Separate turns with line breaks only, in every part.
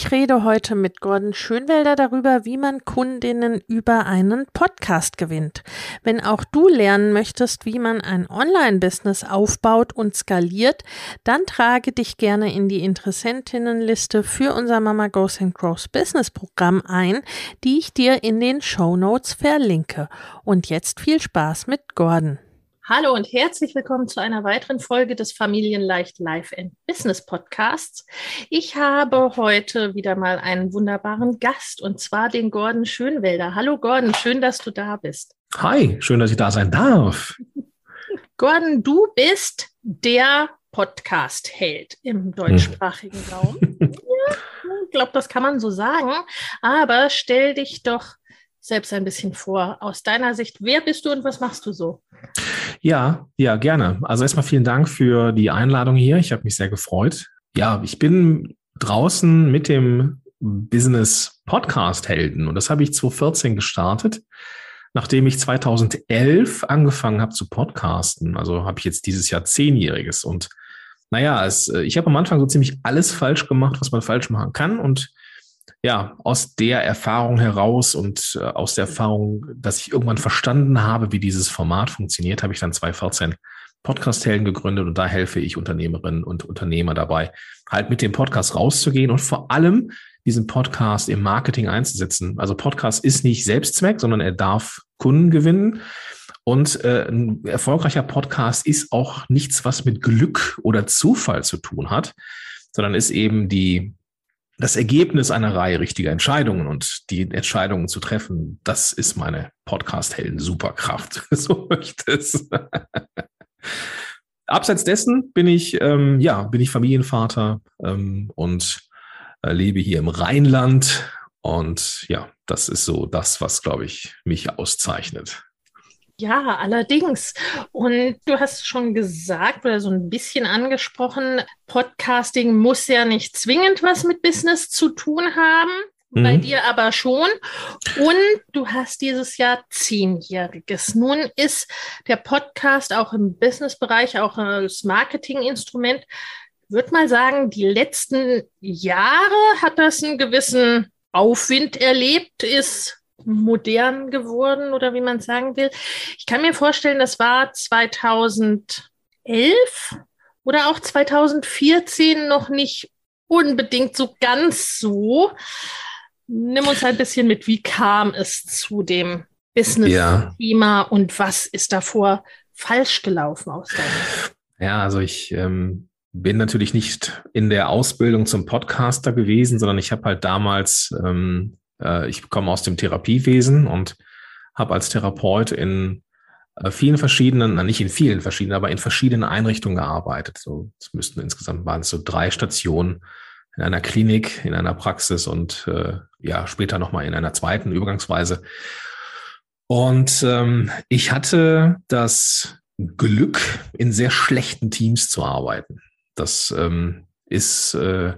Ich rede heute mit Gordon Schönwelder darüber, wie man Kundinnen über einen Podcast gewinnt. Wenn auch du lernen möchtest, wie man ein Online-Business aufbaut und skaliert, dann trage dich gerne in die Interessentinnenliste für unser Mama Goes and Grows Business Programm ein, die ich dir in den Show Notes verlinke. Und jetzt viel Spaß mit Gordon. Hallo und herzlich willkommen zu einer weiteren Folge des Familienleicht Life and Business Podcasts. Ich habe heute wieder mal einen wunderbaren Gast und zwar den Gordon Schönwelder. Hallo Gordon, schön, dass du da bist.
Hi, schön, dass ich da sein darf.
Gordon, du bist der Podcast-Held im deutschsprachigen Raum. ich glaube, das kann man so sagen. Aber stell dich doch selbst ein bisschen vor. Aus deiner Sicht, wer bist du und was machst du so?
Ja, ja, gerne. Also erstmal vielen Dank für die Einladung hier. Ich habe mich sehr gefreut. Ja, ich bin draußen mit dem Business Podcast Helden und das habe ich 2014 gestartet, nachdem ich 2011 angefangen habe zu podcasten. Also habe ich jetzt dieses Jahr zehnjähriges und naja, es, ich habe am Anfang so ziemlich alles falsch gemacht, was man falsch machen kann und ja, aus der Erfahrung heraus und äh, aus der Erfahrung, dass ich irgendwann verstanden habe, wie dieses Format funktioniert, habe ich dann 2014 Podcast-Helden gegründet und da helfe ich Unternehmerinnen und Unternehmer dabei, halt mit dem Podcast rauszugehen und vor allem diesen Podcast im Marketing einzusetzen. Also Podcast ist nicht Selbstzweck, sondern er darf Kunden gewinnen. Und äh, ein erfolgreicher Podcast ist auch nichts, was mit Glück oder Zufall zu tun hat, sondern ist eben die das Ergebnis einer Reihe richtiger Entscheidungen und die Entscheidungen zu treffen, das ist meine Podcast-Helden-Superkraft. so möchte es. Abseits dessen bin ich, ähm, ja, bin ich Familienvater ähm, und äh, lebe hier im Rheinland. Und ja, das ist so das, was, glaube ich, mich auszeichnet.
Ja, allerdings. Und du hast schon gesagt oder so ein bisschen angesprochen, Podcasting muss ja nicht zwingend was mit Business zu tun haben. Mhm. Bei dir aber schon. Und du hast dieses Jahr zehnjähriges. Nun ist der Podcast auch im Businessbereich, auch als Marketinginstrument, würde mal sagen, die letzten Jahre hat das einen gewissen Aufwind erlebt, ist modern geworden oder wie man sagen will. Ich kann mir vorstellen, das war 2011 oder auch 2014 noch nicht unbedingt so ganz so. Nimm uns ein bisschen mit, wie kam es zu dem Business-Thema ja. und was ist davor falsch gelaufen aus deiner
Ja, also ich ähm, bin natürlich nicht in der Ausbildung zum Podcaster gewesen, sondern ich habe halt damals ähm, äh, ich komme aus dem Therapiewesen und habe als Therapeut in äh, vielen verschiedenen, na nicht in vielen verschiedenen, aber in verschiedenen Einrichtungen gearbeitet. So, es müssten insgesamt waren es so drei Stationen in einer Klinik, in einer Praxis und äh, ja später nochmal in einer zweiten Übergangsweise. Und ähm, ich hatte das Glück, in sehr schlechten Teams zu arbeiten. Das ähm, ist äh,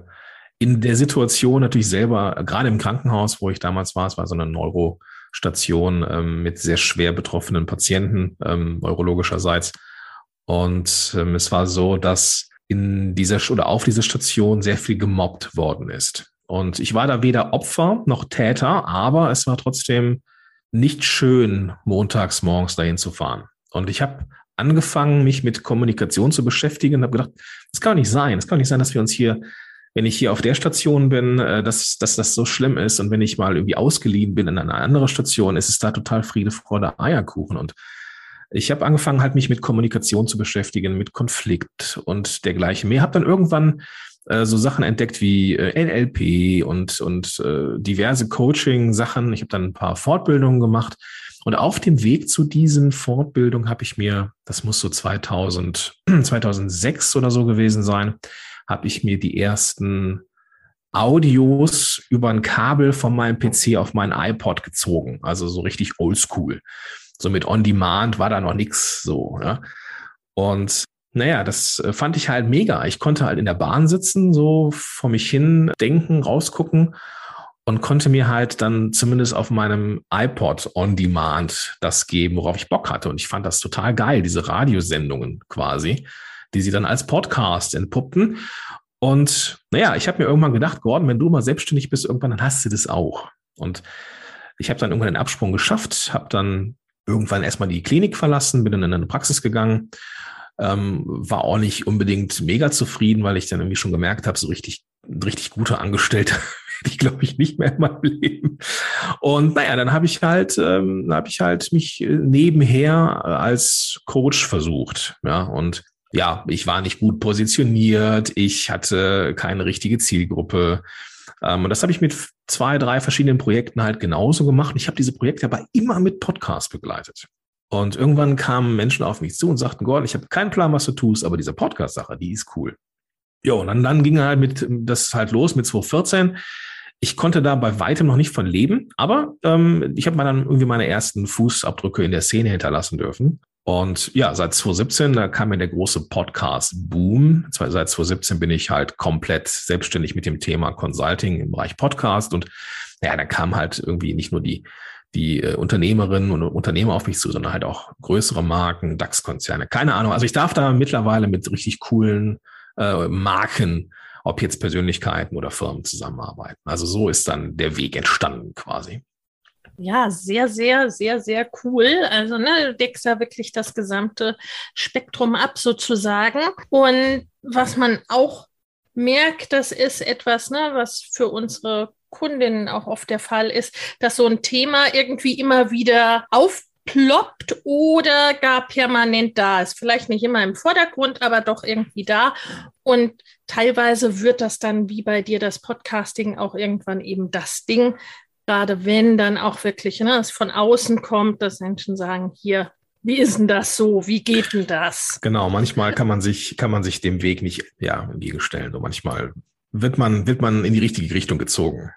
in der Situation natürlich selber, gerade im Krankenhaus, wo ich damals war, es war so eine Neurostation ähm, mit sehr schwer betroffenen Patienten, ähm, neurologischerseits. Und ähm, es war so, dass in dieser oder auf dieser Station sehr viel gemobbt worden ist. Und ich war da weder Opfer noch Täter, aber es war trotzdem nicht schön, montags morgens dahin zu fahren. Und ich habe angefangen, mich mit Kommunikation zu beschäftigen und habe gedacht, das kann doch nicht sein. Es kann doch nicht sein, dass wir uns hier, wenn ich hier auf der Station bin, äh, dass, dass das so schlimm ist. Und wenn ich mal irgendwie ausgeliehen bin in eine andere Station, ist es da total Friede, Freude, Eierkuchen. Und ich habe angefangen, halt mich mit Kommunikation zu beschäftigen, mit Konflikt und dergleichen mehr. Habe dann irgendwann äh, so Sachen entdeckt wie äh, NLP und, und äh, diverse Coaching-Sachen. Ich habe dann ein paar Fortbildungen gemacht. Und auf dem Weg zu diesen Fortbildungen habe ich mir, das muss so 2000, 2006 oder so gewesen sein, habe ich mir die ersten Audios über ein Kabel von meinem PC auf meinen iPod gezogen. Also so richtig oldschool. So mit On-Demand war da noch nichts so. Ja? Und naja, das äh, fand ich halt mega. Ich konnte halt in der Bahn sitzen, so vor mich hin denken, rausgucken und konnte mir halt dann zumindest auf meinem iPod on Demand das geben, worauf ich Bock hatte. Und ich fand das total geil, diese Radiosendungen quasi, die sie dann als Podcast entpuppten. Und naja, ich habe mir irgendwann gedacht, Gordon, wenn du mal selbstständig bist, irgendwann, dann hast du das auch. Und ich habe dann irgendwann den Absprung geschafft, habe dann irgendwann erstmal die Klinik verlassen, bin dann in eine Praxis gegangen ähm, war auch nicht unbedingt mega zufrieden, weil ich dann irgendwie schon gemerkt habe, so richtig, richtig gute Angestellte ich, glaube ich, nicht mehr in meinem Leben. Und naja, dann habe ich halt, ähm, habe ich halt mich nebenher als Coach versucht. Ja, und ja, ich war nicht gut positioniert, ich hatte keine richtige Zielgruppe. Ähm, und das habe ich mit zwei, drei verschiedenen Projekten halt genauso gemacht. Ich habe diese Projekte aber immer mit Podcast begleitet. Und irgendwann kamen Menschen auf mich zu und sagten, Gordon, ich habe keinen Plan, was du tust, aber diese Podcast-Sache, die ist cool. Ja, und dann, dann ging halt mit das halt los mit 2014. Ich konnte da bei weitem noch nicht von leben, aber ähm, ich habe dann irgendwie meine ersten Fußabdrücke in der Szene hinterlassen dürfen. Und ja, seit 2017, da kam mir der große Podcast-Boom. Seit 2017 bin ich halt komplett selbstständig mit dem Thema Consulting im Bereich Podcast. Und ja, da kam halt irgendwie nicht nur die die äh, Unternehmerinnen und Unternehmer auf mich zu, sondern halt auch größere Marken, DAX-Konzerne. Keine Ahnung. Also ich darf da mittlerweile mit richtig coolen äh, Marken, ob jetzt Persönlichkeiten oder Firmen zusammenarbeiten. Also so ist dann der Weg entstanden quasi.
Ja, sehr, sehr, sehr, sehr cool. Also, ne, du deckst ja wirklich das gesamte Spektrum ab sozusagen. Und was man auch merkt, das ist etwas, ne, was für unsere Kundinnen auch oft der Fall ist, dass so ein Thema irgendwie immer wieder aufploppt oder gar permanent da ist. Vielleicht nicht immer im Vordergrund, aber doch irgendwie da. Und teilweise wird das dann wie bei dir das Podcasting auch irgendwann eben das Ding. Gerade wenn dann auch wirklich ne, es von außen kommt, dass Menschen sagen, hier, wie ist denn das so? Wie geht denn das?
Genau, manchmal kann man sich, kann man sich dem Weg nicht ja, entgegenstellen. So manchmal wird man, wird man in die richtige Richtung gezogen.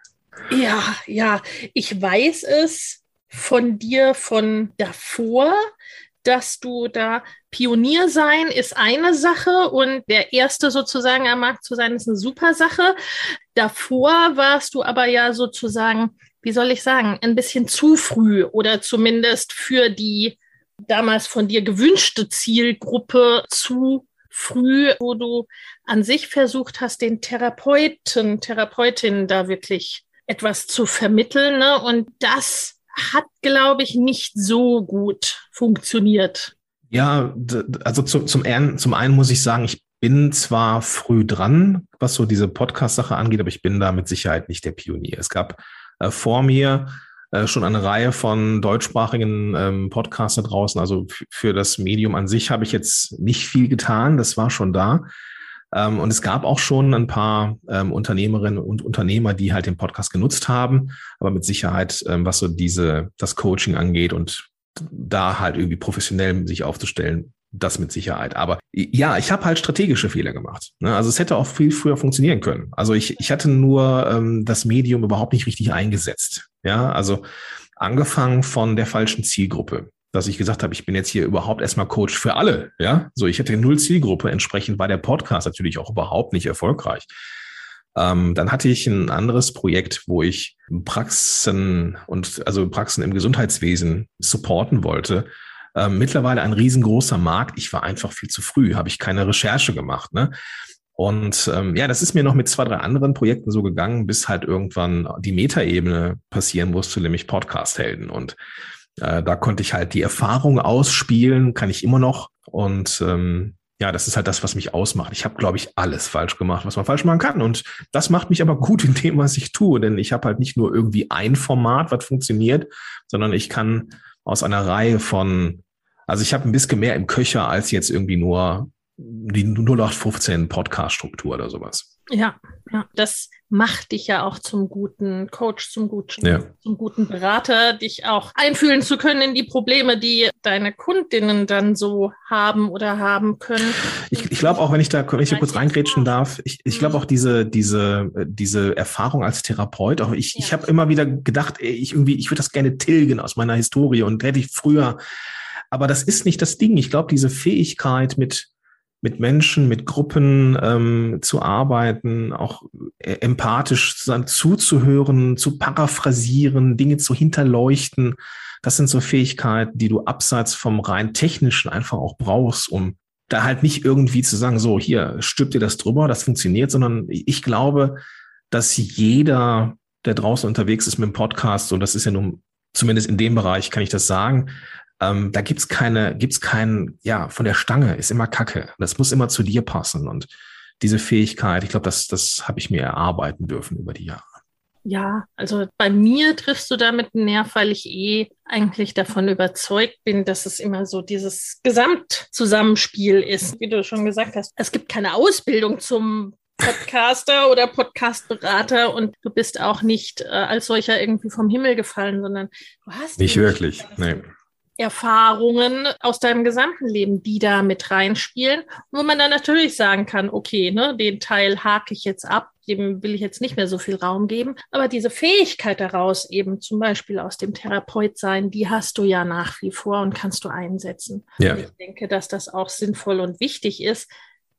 Ja, ja, ich weiß es von dir von davor, dass du da Pionier sein ist eine Sache und der Erste sozusagen am Markt zu sein ist eine super Sache. Davor warst du aber ja sozusagen, wie soll ich sagen, ein bisschen zu früh oder zumindest für die damals von dir gewünschte Zielgruppe zu früh, wo du an sich versucht hast, den Therapeuten, Therapeutin da wirklich etwas zu vermitteln. Ne? Und das hat, glaube ich, nicht so gut funktioniert.
Ja, also zu, zum, zum einen muss ich sagen, ich bin zwar früh dran, was so diese Podcast-Sache angeht, aber ich bin da mit Sicherheit nicht der Pionier. Es gab äh, vor mir äh, schon eine Reihe von deutschsprachigen ähm, Podcasts da draußen. Also für das Medium an sich habe ich jetzt nicht viel getan. Das war schon da. Ähm, und es gab auch schon ein paar ähm, Unternehmerinnen und Unternehmer, die halt den Podcast genutzt haben, aber mit Sicherheit, ähm, was so diese, das Coaching angeht und da halt irgendwie professionell sich aufzustellen, das mit Sicherheit. Aber ja, ich habe halt strategische Fehler gemacht. Ne? Also es hätte auch viel früher funktionieren können. Also ich, ich hatte nur ähm, das Medium überhaupt nicht richtig eingesetzt. Ja, also angefangen von der falschen Zielgruppe dass ich gesagt habe, ich bin jetzt hier überhaupt erstmal Coach für alle. Ja, so ich hätte null Zielgruppe. Entsprechend war der Podcast natürlich auch überhaupt nicht erfolgreich. Ähm, dann hatte ich ein anderes Projekt, wo ich Praxen und also Praxen im Gesundheitswesen supporten wollte. Ähm, mittlerweile ein riesengroßer Markt. Ich war einfach viel zu früh, habe ich keine Recherche gemacht. Ne? Und ähm, ja, das ist mir noch mit zwei, drei anderen Projekten so gegangen, bis halt irgendwann die Metaebene passieren musste, nämlich Podcast-Helden. Und Äh, da konnte ich halt die Erfahrung ausspielen, kann ich immer noch. Und ähm, ja, das ist halt das, was mich ausmacht. Ich habe, glaube ich, alles falsch gemacht, was man falsch machen kann. Und das macht mich aber gut in dem, was ich tue. Denn ich habe halt nicht nur irgendwie ein Format, was funktioniert, sondern ich kann aus einer Reihe von, also ich habe ein bisschen mehr im Köcher als jetzt irgendwie nur die 0815 Podcast-Struktur oder sowas.
Ja, ja, das macht dich ja auch zum guten Coach, zum guten,
ja.
zum guten Berater, dich auch einfühlen zu können in die Probleme, die deine Kundinnen dann so haben oder haben können.
Ich, ich glaube auch, wenn ich da, wenn ich da kurz reingrätschen darf, ich, ich glaube mhm. auch diese, diese, diese Erfahrung als Therapeut, auch ich, ja. ich habe immer wieder gedacht, ich irgendwie, ich würde das gerne tilgen aus meiner Historie und hätte ich früher, aber das ist nicht das Ding. Ich glaube, diese Fähigkeit mit mit Menschen, mit Gruppen ähm, zu arbeiten, auch äh, empathisch zuzuhören, zu paraphrasieren, Dinge zu hinterleuchten. Das sind so Fähigkeiten, die du abseits vom rein technischen einfach auch brauchst, um da halt nicht irgendwie zu sagen, so hier stülpt dir das drüber, das funktioniert, sondern ich glaube, dass jeder, der draußen unterwegs ist mit dem Podcast, und das ist ja nun zumindest in dem Bereich, kann ich das sagen, ähm, da gibt's keine, gibt's keinen, ja, von der Stange ist immer Kacke. Das muss immer zu dir passen. Und diese Fähigkeit, ich glaube, das, das habe ich mir erarbeiten dürfen über die Jahre.
Ja, also bei mir triffst du damit einen Nerv, weil ich eh eigentlich davon überzeugt bin, dass es immer so dieses Gesamtzusammenspiel ist. Wie du schon gesagt hast, es gibt keine Ausbildung zum Podcaster oder Podcastberater und du bist auch nicht äh, als solcher irgendwie vom Himmel gefallen, sondern du hast
nicht wirklich. Nee.
Erfahrungen aus deinem gesamten Leben, die da mit reinspielen, wo man dann natürlich sagen kann, okay, ne, den Teil hake ich jetzt ab, dem will ich jetzt nicht mehr so viel Raum geben. Aber diese Fähigkeit daraus, eben zum Beispiel aus dem Therapeut sein, die hast du ja nach wie vor und kannst du einsetzen.
Ja.
Und ich denke, dass das auch sinnvoll und wichtig ist,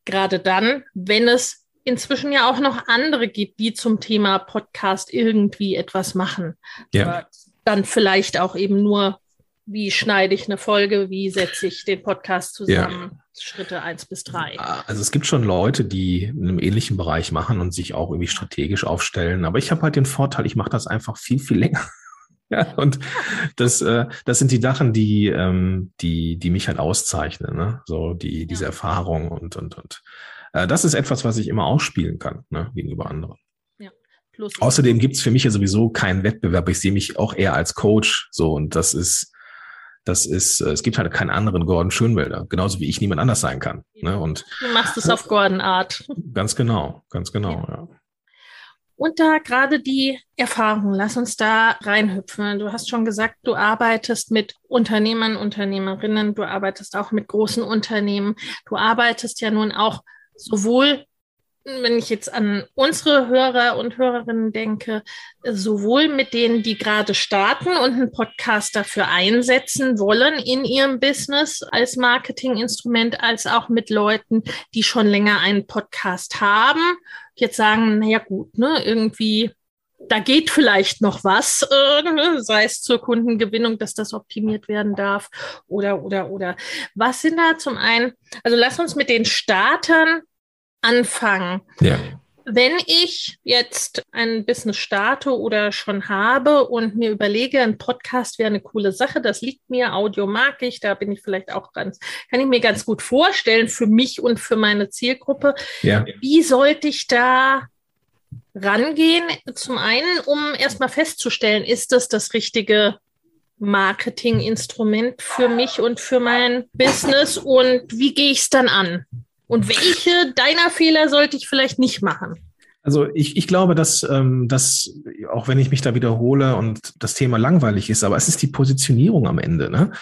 gerade dann, wenn es inzwischen ja auch noch andere gibt, die zum Thema Podcast irgendwie etwas machen.
Ja.
dann vielleicht auch eben nur wie schneide ich eine Folge, wie setze ich den Podcast zusammen, ja. Schritte eins bis drei.
Also es gibt schon Leute, die in einem ähnlichen Bereich machen und sich auch irgendwie strategisch aufstellen. Aber ich habe halt den Vorteil, ich mache das einfach viel, viel länger. ja, und das, äh, das sind die Sachen, die, ähm, die, die mich halt auszeichnen, ne? So die, diese ja. Erfahrung und, und, und. Äh, das ist etwas, was ich immer ausspielen kann, ne, gegenüber anderen. Plus Außerdem gibt es für mich ja sowieso keinen Wettbewerb. Ich sehe mich auch eher als Coach so und das ist das ist, äh, es gibt halt keinen anderen Gordon Schönwälder, genauso wie ich niemand anders sein kann. Ne? Und
du machst es auf Gordon Art.
Ganz genau, ganz genau, ja. ja.
Und da gerade die Erfahrung, lass uns da reinhüpfen. Du hast schon gesagt, du arbeitest mit Unternehmern, Unternehmerinnen, du arbeitest auch mit großen Unternehmen. Du arbeitest ja nun auch sowohl wenn ich jetzt an unsere Hörer und Hörerinnen denke, sowohl mit denen, die gerade starten und einen Podcast dafür einsetzen wollen in ihrem Business als Marketinginstrument, als auch mit Leuten, die schon länger einen Podcast haben, jetzt sagen, naja gut, ne, irgendwie da geht vielleicht noch was, äh, sei es zur Kundengewinnung, dass das optimiert werden darf oder, oder, oder. Was sind da zum einen, also lass uns mit den Startern anfangen.
Ja.
Wenn ich jetzt ein Business starte oder schon habe und mir überlege, ein Podcast wäre eine coole Sache, das liegt mir, Audio mag ich, da bin ich vielleicht auch ganz, kann ich mir ganz gut vorstellen für mich und für meine Zielgruppe.
Ja.
Wie sollte ich da rangehen? Zum einen, um erstmal festzustellen, ist das das richtige Marketinginstrument für mich und für mein Business und wie gehe ich es dann an? Und welche deiner Fehler sollte ich vielleicht nicht machen?
Also ich, ich glaube, dass, ähm, dass, auch wenn ich mich da wiederhole und das Thema langweilig ist, aber es ist die Positionierung am Ende. Ne?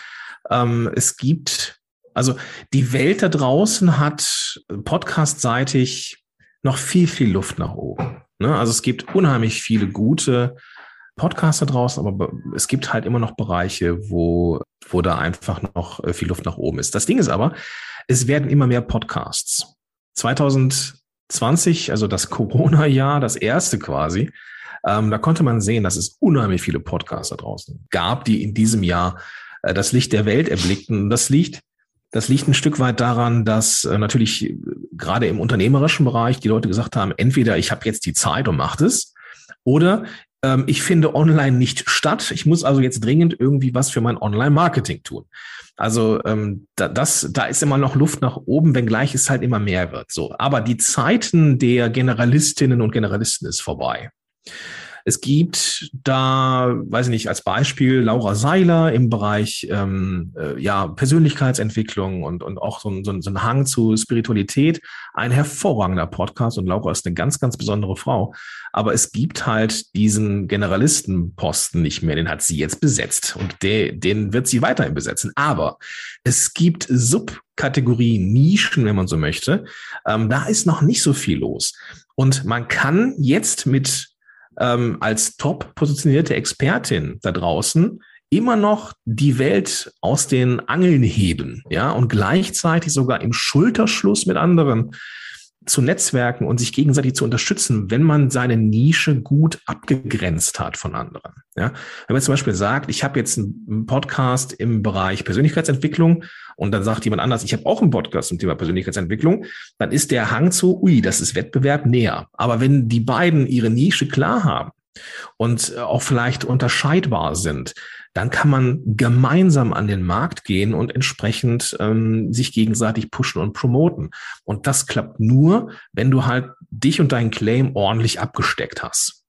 Ähm, es gibt, also die Welt da draußen hat podcastseitig noch viel, viel Luft nach oben. Ne? Also es gibt unheimlich viele gute Podcaster draußen, aber es gibt halt immer noch Bereiche, wo, wo da einfach noch äh, viel Luft nach oben ist. Das Ding ist aber, es werden immer mehr Podcasts. 2020, also das Corona-Jahr, das erste quasi, ähm, da konnte man sehen, dass es unheimlich viele Podcasts da draußen gab, die in diesem Jahr äh, das Licht der Welt erblickten. Und das liegt, das liegt ein Stück weit daran, dass äh, natürlich äh, gerade im unternehmerischen Bereich die Leute gesagt haben, entweder ich habe jetzt die Zeit und mache es, oder ähm, ich finde online nicht statt. Ich muss also jetzt dringend irgendwie was für mein Online-Marketing tun. Also ähm, da, das, da ist immer noch Luft nach oben, wenngleich es halt immer mehr wird. So, aber die Zeiten der Generalistinnen und Generalisten ist vorbei. Es gibt da, weiß ich nicht, als Beispiel Laura Seiler im Bereich ähm, äh, ja, Persönlichkeitsentwicklung und, und auch so ein, so, ein, so ein Hang zu Spiritualität. Ein hervorragender Podcast und Laura ist eine ganz, ganz besondere Frau. Aber es gibt halt diesen Generalistenposten nicht mehr, den hat sie jetzt besetzt und de, den wird sie weiterhin besetzen. Aber es gibt Subkategorien, Nischen, wenn man so möchte. Ähm, da ist noch nicht so viel los. Und man kann jetzt mit ähm, als top positionierte Expertin da draußen immer noch die Welt aus den Angeln heben, ja, und gleichzeitig sogar im Schulterschluss mit anderen zu netzwerken und sich gegenseitig zu unterstützen, wenn man seine Nische gut abgegrenzt hat von anderen. Ja, wenn man zum Beispiel sagt, ich habe jetzt einen Podcast im Bereich Persönlichkeitsentwicklung und dann sagt jemand anders, ich habe auch einen Podcast zum Thema Persönlichkeitsentwicklung, dann ist der Hang zu, ui, das ist Wettbewerb näher. Aber wenn die beiden ihre Nische klar haben und auch vielleicht unterscheidbar sind, dann kann man gemeinsam an den Markt gehen und entsprechend ähm, sich gegenseitig pushen und promoten. Und das klappt nur, wenn du halt dich und deinen Claim ordentlich abgesteckt hast.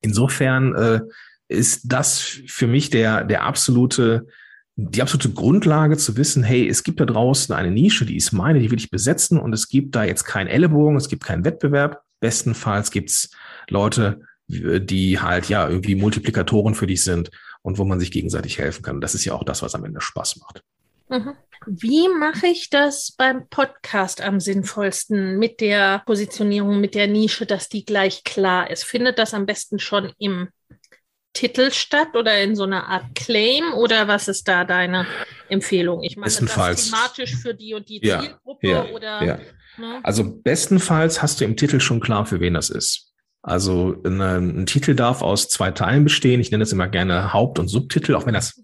Insofern äh, ist das für mich der, der absolute, die absolute Grundlage zu wissen, hey, es gibt da draußen eine Nische, die ist meine, die will ich besetzen und es gibt da jetzt keinen Ellenbogen, es gibt keinen Wettbewerb. Bestenfalls gibt's Leute, die halt ja irgendwie Multiplikatoren für dich sind und wo man sich gegenseitig helfen kann. Das ist ja auch das, was am Ende Spaß macht.
Mhm. Wie mache ich das beim Podcast am sinnvollsten mit der Positionierung, mit der Nische, dass die gleich klar ist? Findet das am besten schon im Titel statt oder in so einer Art Claim oder was ist da deine Empfehlung? Ich
mache das
thematisch für die und die ja, Zielgruppe
ja,
oder?
Ja. Ne? Also bestenfalls hast du im Titel schon klar, für wen das ist. Also eine, ein Titel darf aus zwei Teilen bestehen. Ich nenne es immer gerne Haupt- und Subtitel, auch wenn das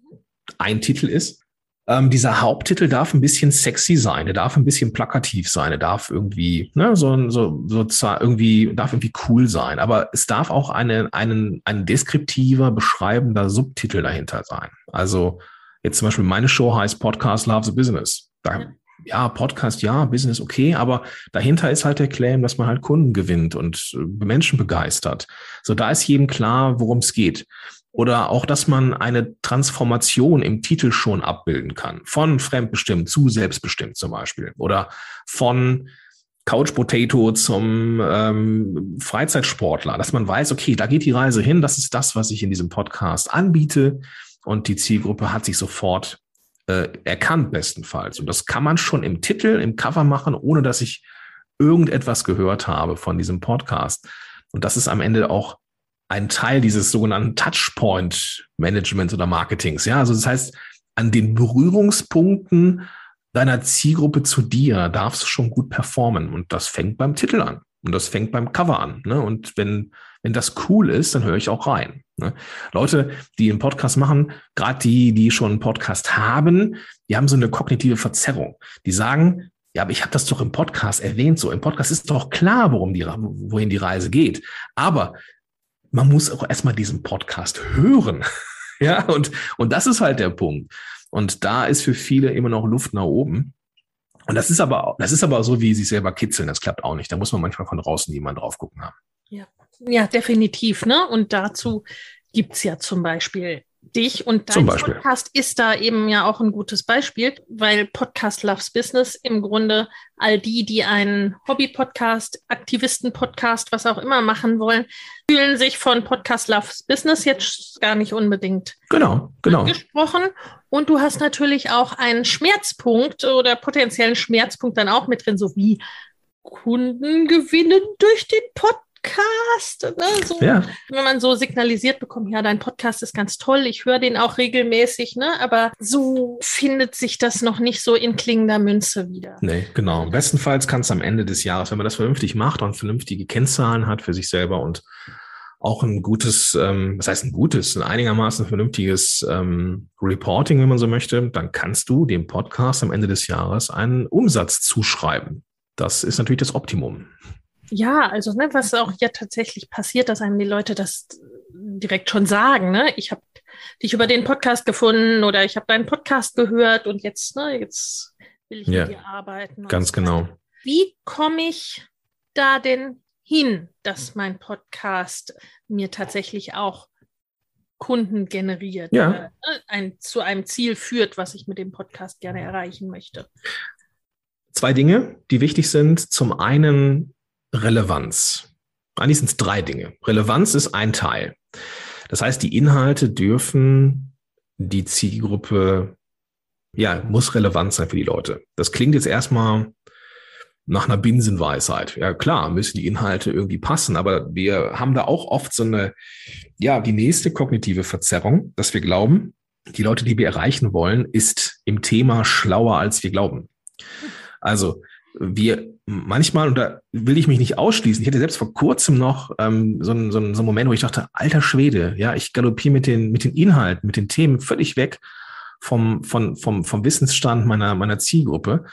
ein Titel ist. Ähm, dieser Haupttitel darf ein bisschen sexy sein, der darf ein bisschen plakativ sein, der darf irgendwie, ne, so, so, so irgendwie, darf irgendwie cool sein, aber es darf auch eine, einen, ein deskriptiver, beschreibender Subtitel dahinter sein. Also jetzt zum Beispiel meine Show heißt Podcast Love the Business. Da Podcast, ja, Business, okay, aber dahinter ist halt der Claim, dass man halt Kunden gewinnt und äh, Menschen begeistert. So, da ist jedem klar, worum es geht. Oder auch, dass man eine Transformation im Titel schon abbilden kann. Von fremdbestimmt zu selbstbestimmt zum Beispiel. Oder von Couch Potato zum ähm, Freizeitsportler. Dass man weiß, okay, da geht die Reise hin. Das ist das, was ich in diesem Podcast anbiete. Und die Zielgruppe hat sich sofort äh, erkannt bestenfalls. Und das kann man schon im Titel, im Cover machen, ohne dass ich irgendetwas gehört habe von diesem Podcast. Und das ist am Ende auch ein Teil dieses sogenannten Touchpoint Managements oder Marketings. Ja, also das heißt, an den Berührungspunkten deiner Zielgruppe zu dir darfst du schon gut performen. Und das fängt beim Titel an. Und das fängt beim Cover an. Ne? Und wenn, wenn das cool ist, dann höre ich auch rein. Ne? Leute, die einen Podcast machen, gerade die, die schon einen Podcast haben, die haben so eine kognitive Verzerrung. Die sagen, ja, aber ich habe das doch im Podcast erwähnt. So, im Podcast ist doch klar, worum die, wohin die Reise geht. Aber man muss auch erstmal diesen Podcast hören. ja, und, und das ist halt der Punkt. Und da ist für viele immer noch Luft nach oben. Und das ist aber, das ist aber so, wie sie selber kitzeln. Das klappt auch nicht. Da muss man manchmal von draußen jemand drauf gucken haben.
Ja, ja definitiv. Ne? Und dazu gibt es ja zum Beispiel dich und dein Podcast ist da eben ja auch ein gutes Beispiel, weil Podcast Loves Business im Grunde all die, die einen Hobby-Podcast, Aktivisten-Podcast, was auch immer machen wollen, fühlen sich von Podcast Loves Business jetzt gar nicht unbedingt
genau, genau.
angesprochen. Und du hast natürlich auch einen Schmerzpunkt oder potenziellen Schmerzpunkt dann auch mit drin, so wie Kunden gewinnen durch den Podcast. Podcast. Ne? So, ja. Wenn man so signalisiert bekommt, ja, dein Podcast ist ganz toll, ich höre den auch regelmäßig, ne? aber so findet sich das noch nicht so in klingender Münze wieder.
Nee, genau. Bestenfalls kann es am Ende des Jahres, wenn man das vernünftig macht und vernünftige Kennzahlen hat für sich selber und auch ein gutes, ähm, was heißt ein gutes, ein einigermaßen vernünftiges ähm, Reporting, wenn man so möchte, dann kannst du dem Podcast am Ende des Jahres einen Umsatz zuschreiben. Das ist natürlich das Optimum.
Ja, also ne, was auch ja tatsächlich passiert, dass einem die Leute das direkt schon sagen. Ne? Ich habe dich über den Podcast gefunden oder ich habe deinen Podcast gehört und jetzt, ne, jetzt will ich ja, mit dir arbeiten.
Ganz so genau.
Wie komme ich da denn hin, dass mein Podcast mir tatsächlich auch Kunden generiert,
ja.
oder, ne, ein, zu einem Ziel führt, was ich mit dem Podcast gerne erreichen möchte?
Zwei Dinge, die wichtig sind. Zum einen Relevanz. Eigentlich sind es drei Dinge. Relevanz ist ein Teil. Das heißt, die Inhalte dürfen die Zielgruppe, ja, muss relevant sein für die Leute. Das klingt jetzt erstmal nach einer Binsenweisheit. Ja, klar, müssen die Inhalte irgendwie passen, aber wir haben da auch oft so eine, ja, die nächste kognitive Verzerrung, dass wir glauben, die Leute, die wir erreichen wollen, ist im Thema schlauer, als wir glauben. Also, wir manchmal, und da will ich mich nicht ausschließen, ich hatte selbst vor kurzem noch ähm, so, einen, so, einen, so einen Moment, wo ich dachte, alter Schwede, ja, ich galoppiere mit den, mit den Inhalten, mit den Themen völlig weg vom, vom, vom, vom Wissensstand meiner, meiner Zielgruppe.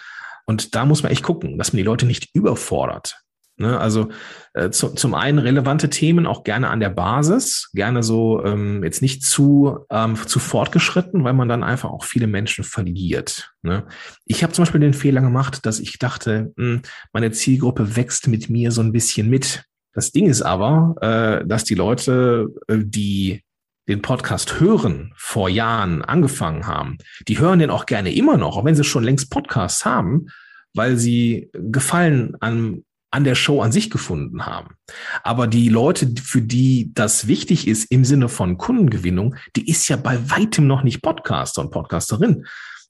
Und da muss man echt gucken, dass man die Leute nicht überfordert. Ne? Also äh, zu, zum einen relevante Themen auch gerne an der Basis, gerne so ähm, jetzt nicht zu, ähm, zu fortgeschritten, weil man dann einfach auch viele Menschen verliert. Ne? Ich habe zum Beispiel den Fehler gemacht, dass ich dachte, mh, hm, meine Zielgruppe wächst mit mir so ein bisschen mit. Das Ding ist aber, äh, dass die Leute, äh, die den Podcast hören, vor Jahren angefangen haben, die hören den auch gerne immer noch, auch wenn sie schon längst Podcasts haben, weil sie Gefallen an an der Show an sich gefunden haben. Aber die Leute, für die das wichtig ist im Sinne von Kundengewinnung, die ist ja bei weitem noch nicht Podcaster und Podcasterin.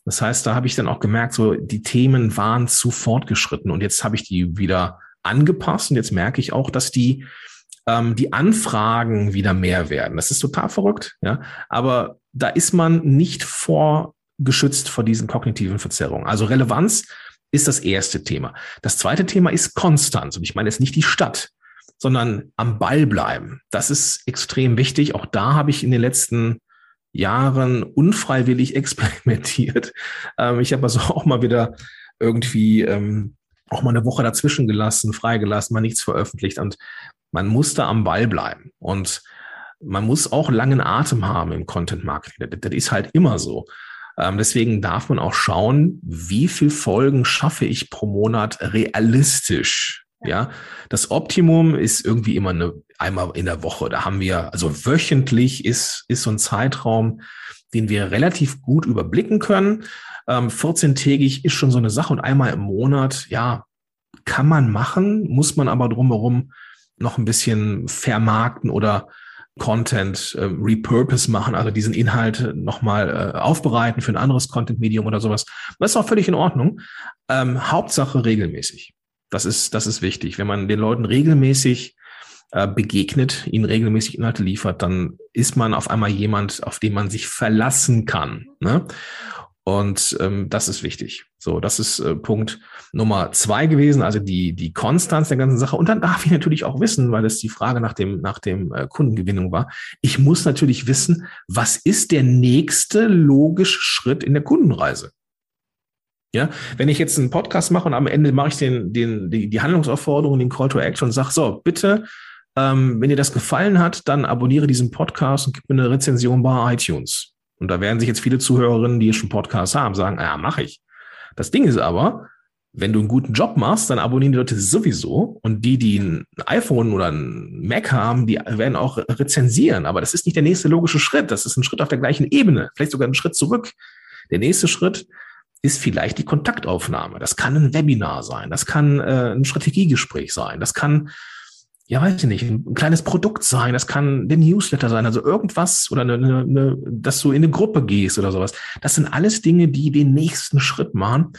Das heißt, da habe ich dann auch gemerkt, so die Themen waren zu fortgeschritten und jetzt habe ich die wieder angepasst und jetzt merke ich auch, dass die ähm, die Anfragen wieder mehr werden. Das ist total verrückt, ja. Aber da ist man nicht vorgeschützt vor diesen kognitiven Verzerrungen. Also Relevanz ist das erste Thema. Das zweite Thema ist Konstanz. Und ich meine jetzt nicht die Stadt, sondern am Ball bleiben. Das ist extrem wichtig. Auch da habe ich in den letzten Jahren unfreiwillig experimentiert. Ähm, ich habe also auch mal wieder irgendwie ähm, auch mal eine Woche dazwischen gelassen, freigelassen, mal nichts veröffentlicht. Und man muss da am Ball bleiben. Und man muss auch langen Atem haben im Content Marketing. Das, das ist halt immer so. Ähm, deswegen darf man auch schauen, wie viel Folgen schaffe ich pro Monat realistisch. Ja, das Optimum ist irgendwie immer eine, einmal in der Woche. Da haben wir, also wöchentlich ist, ist so ein Zeitraum, den wir relativ gut überblicken können. Ähm, 14-tägig ist schon so eine Sache und einmal im Monat, ja, kann man machen, muss man aber drumherum noch ein bisschen vermarkten oder Content äh, repurpose machen, also diesen Inhalt nochmal äh, aufbereiten für ein anderes Content-Medium oder sowas. Das ist auch völlig in Ordnung. Ähm, Hauptsache regelmäßig. Das ist, das ist wichtig. Wenn man den Leuten regelmäßig äh, begegnet, ihnen regelmäßig Inhalte liefert, dann ist man auf einmal jemand, auf den man sich verlassen kann. Ne? Und ähm, das ist wichtig. So, das ist äh, Punkt Nummer zwei gewesen, also die, die Konstanz der ganzen Sache. Und dann darf ich natürlich auch wissen, weil es die Frage nach dem, nach dem äh, Kundengewinnung war. Ich muss natürlich wissen, was ist der nächste logische Schritt in der Kundenreise? Ja, wenn ich jetzt einen Podcast mache und am Ende mache ich den, den, die, die Handlungsaufforderung, den Call to Action und sage, so, bitte, ähm, wenn dir das gefallen hat, dann abonniere diesen Podcast und gib mir eine Rezension bei iTunes. Und da werden sich jetzt viele Zuhörerinnen, die schon Podcasts haben, sagen, ja, mache ich. Das Ding ist aber, wenn du einen guten Job machst, dann abonnieren die Leute sowieso. Und die, die ein iPhone oder ein Mac haben, die werden auch rezensieren. Aber das ist nicht der nächste logische Schritt. Das ist ein Schritt auf der gleichen Ebene, vielleicht sogar ein Schritt zurück. Der nächste Schritt ist vielleicht die Kontaktaufnahme. Das kann ein Webinar sein. Das kann äh, ein Strategiegespräch sein. Das kann ja, weiß ich nicht, ein kleines Produkt sein, das kann der Newsletter sein, also irgendwas oder eine, eine, eine, dass du in eine Gruppe gehst oder sowas. Das sind alles Dinge, die den nächsten Schritt machen.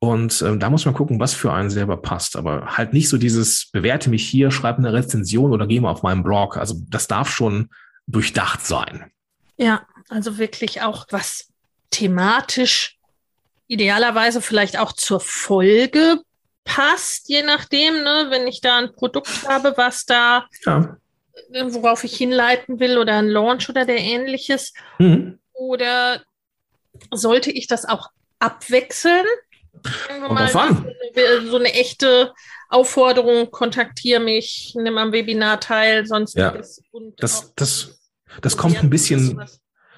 Und ähm, da muss man gucken, was für einen selber passt. Aber halt nicht so dieses, bewerte mich hier, schreib eine Rezension oder geh mal auf meinen Blog. Also das darf schon durchdacht sein.
Ja, also wirklich auch was thematisch idealerweise vielleicht auch zur Folge passt, je nachdem, ne, wenn ich da ein Produkt habe, was da, ja. Worauf ich hinleiten will oder ein Launch oder der ähnliches. Mhm. Oder sollte ich das auch abwechseln? An. So eine echte Aufforderung, kontaktiere mich, nimm am Webinar teil, sonst
ja. das, das, das kommt ein bisschen,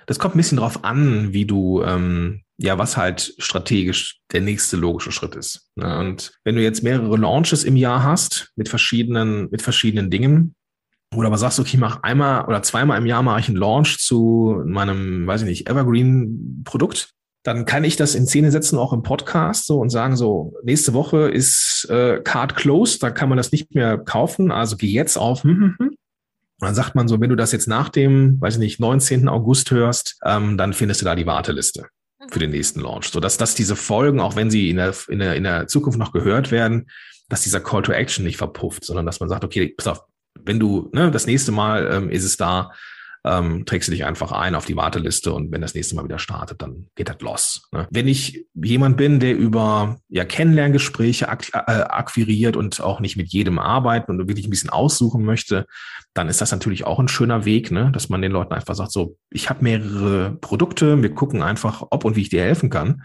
das kommt ein bisschen drauf an, wie du, ähm, ja, was halt strategisch der nächste logische Schritt ist. Ne? Und wenn du jetzt mehrere Launches im Jahr hast mit verschiedenen, mit verschiedenen Dingen, oder aber sagst, okay, ich mache einmal oder zweimal im Jahr mache ich einen Launch zu meinem, weiß ich nicht, Evergreen-Produkt, dann kann ich das in Szene setzen, auch im Podcast, so und sagen, so, nächste Woche ist äh, Card closed, da kann man das nicht mehr kaufen, also geh jetzt auf. Hm, hm, hm. Und dann sagt man so, wenn du das jetzt nach dem, weiß ich nicht, 19. August hörst, ähm, dann findest du da die Warteliste für den nächsten Launch. So dass, dass diese Folgen, auch wenn sie in der, in, der, in der Zukunft noch gehört werden, dass dieser Call to Action nicht verpufft, sondern dass man sagt, okay, pass auf, wenn du, ne, das nächste Mal ähm, ist es da, ähm, trägst du dich einfach ein auf die Warteliste und wenn das nächste Mal wieder startet, dann geht das los. Ne? Wenn ich jemand bin, der über ja, Kennenlerngespräche ak äh, akquiriert und auch nicht mit jedem arbeiten und wirklich ein bisschen aussuchen möchte, dann ist das natürlich auch ein schöner Weg, ne? dass man den Leuten einfach sagt, so, ich habe mehrere Produkte, wir gucken einfach, ob und wie ich dir helfen kann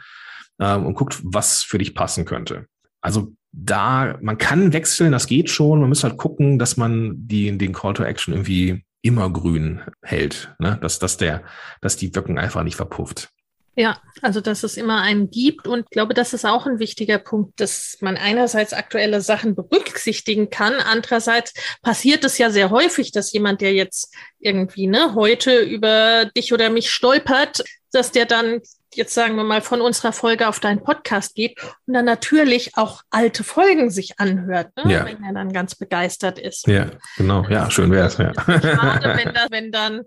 ähm, und guckt, was für dich passen könnte. Also da, man kann wechseln, das geht schon. Man muss halt gucken, dass man die, den Call to Action irgendwie immer grün hält, ne? dass, dass, der, dass die Wirkung einfach nicht verpufft.
Ja, also dass es immer einen gibt und ich glaube, das ist auch ein wichtiger Punkt, dass man einerseits aktuelle Sachen berücksichtigen kann, andererseits passiert es ja sehr häufig, dass jemand, der jetzt irgendwie ne, heute über dich oder mich stolpert, dass der dann jetzt sagen wir mal von unserer Folge auf deinen Podcast geht und dann natürlich auch alte Folgen sich anhört, ne? ja. wenn er dann ganz begeistert ist.
Ja, genau. Ja, schön wäre es. Ja.
Schade, wenn, das, wenn dann,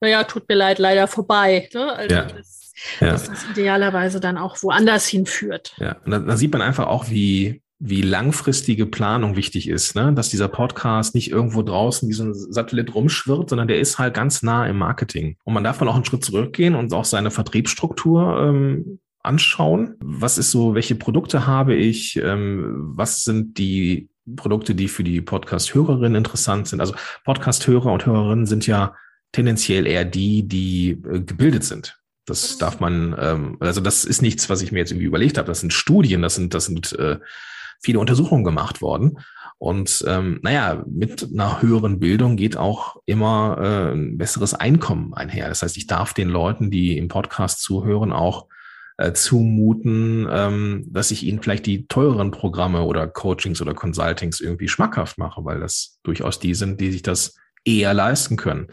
naja, tut mir leid, leider vorbei. Ne? Also ja. das, ja. dass das idealerweise dann auch woanders hinführt.
Ja, und da, da sieht man einfach auch, wie, wie langfristige Planung wichtig ist, ne? dass dieser Podcast nicht irgendwo draußen wie so ein Satellit rumschwirrt, sondern der ist halt ganz nah im Marketing. Und man darf mal auch einen Schritt zurückgehen und auch seine Vertriebsstruktur ähm, anschauen. Was ist so, welche Produkte habe ich? Ähm, was sind die Produkte, die für die Podcast-Hörerinnen interessant sind? Also Podcast-Hörer und Hörerinnen sind ja tendenziell eher die, die äh, gebildet sind. Das darf man, ähm, also das ist nichts, was ich mir jetzt irgendwie überlegt habe. Das sind Studien, das sind, das sind äh, viele Untersuchungen gemacht worden. Und ähm, naja, mit einer höheren Bildung geht auch immer äh, ein besseres Einkommen einher. Das heißt, ich darf den Leuten, die im Podcast zuhören, auch äh, zumuten, ähm, dass ich ihnen vielleicht die teureren Programme oder Coachings oder Consultings irgendwie schmackhaft mache, weil das durchaus die sind, die sich das eher leisten können.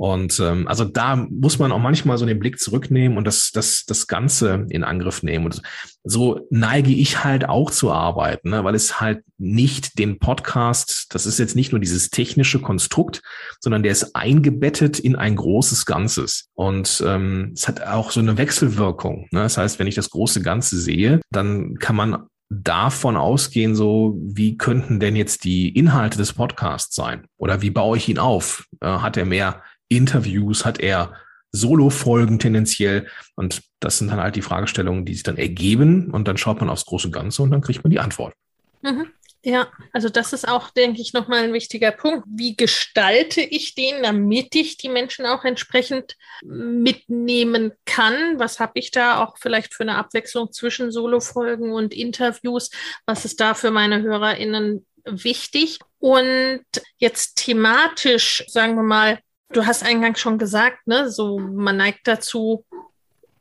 Und ähm, also da muss man auch manchmal so den Blick zurücknehmen und das, das, das Ganze in Angriff nehmen. Und so neige ich halt auch zu arbeiten, ne? weil es halt nicht den Podcast, das ist jetzt nicht nur dieses technische Konstrukt, sondern der ist eingebettet in ein großes Ganzes. Und ähm, es hat auch so eine Wechselwirkung. Ne? Das heißt, wenn ich das große Ganze sehe, dann kann man davon ausgehen, so wie könnten denn jetzt die Inhalte des Podcasts sein? Oder wie baue ich ihn auf? Äh, hat er mehr Interviews, hat er Solo-Folgen tendenziell. Und das sind dann halt die Fragestellungen, die sich dann ergeben. Und dann schaut man aufs große Ganze und dann kriegt man die Antwort.
Mhm. Ja, also das ist auch, denke ich, nochmal ein wichtiger Punkt. Wie gestalte ich den, damit ich die Menschen auch entsprechend mitnehmen kann? Was habe ich da auch vielleicht für eine Abwechslung zwischen Solo-Folgen und Interviews? Was ist da für meine HörerInnen wichtig? Und jetzt thematisch, sagen wir mal, du hast eingangs schon gesagt, ne, so man neigt dazu,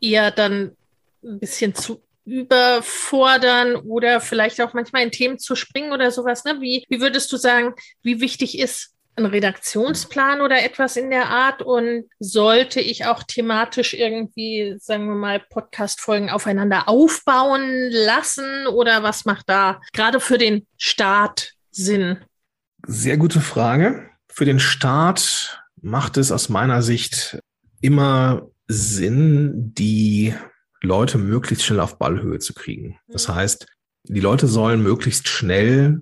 eher dann ein bisschen zu überfordern oder vielleicht auch manchmal in Themen zu springen oder sowas. Ne? Wie, wie würdest du sagen, wie wichtig ist ein Redaktionsplan oder etwas in der Art? Und sollte ich auch thematisch irgendwie, sagen wir mal, Podcast-Folgen aufeinander aufbauen lassen? Oder was macht da gerade für den Start Sinn?
Sehr gute Frage. Für den Start macht es aus meiner Sicht immer Sinn, die Leute möglichst schnell auf Ballhöhe zu kriegen. Das mhm. heißt, die Leute sollen möglichst schnell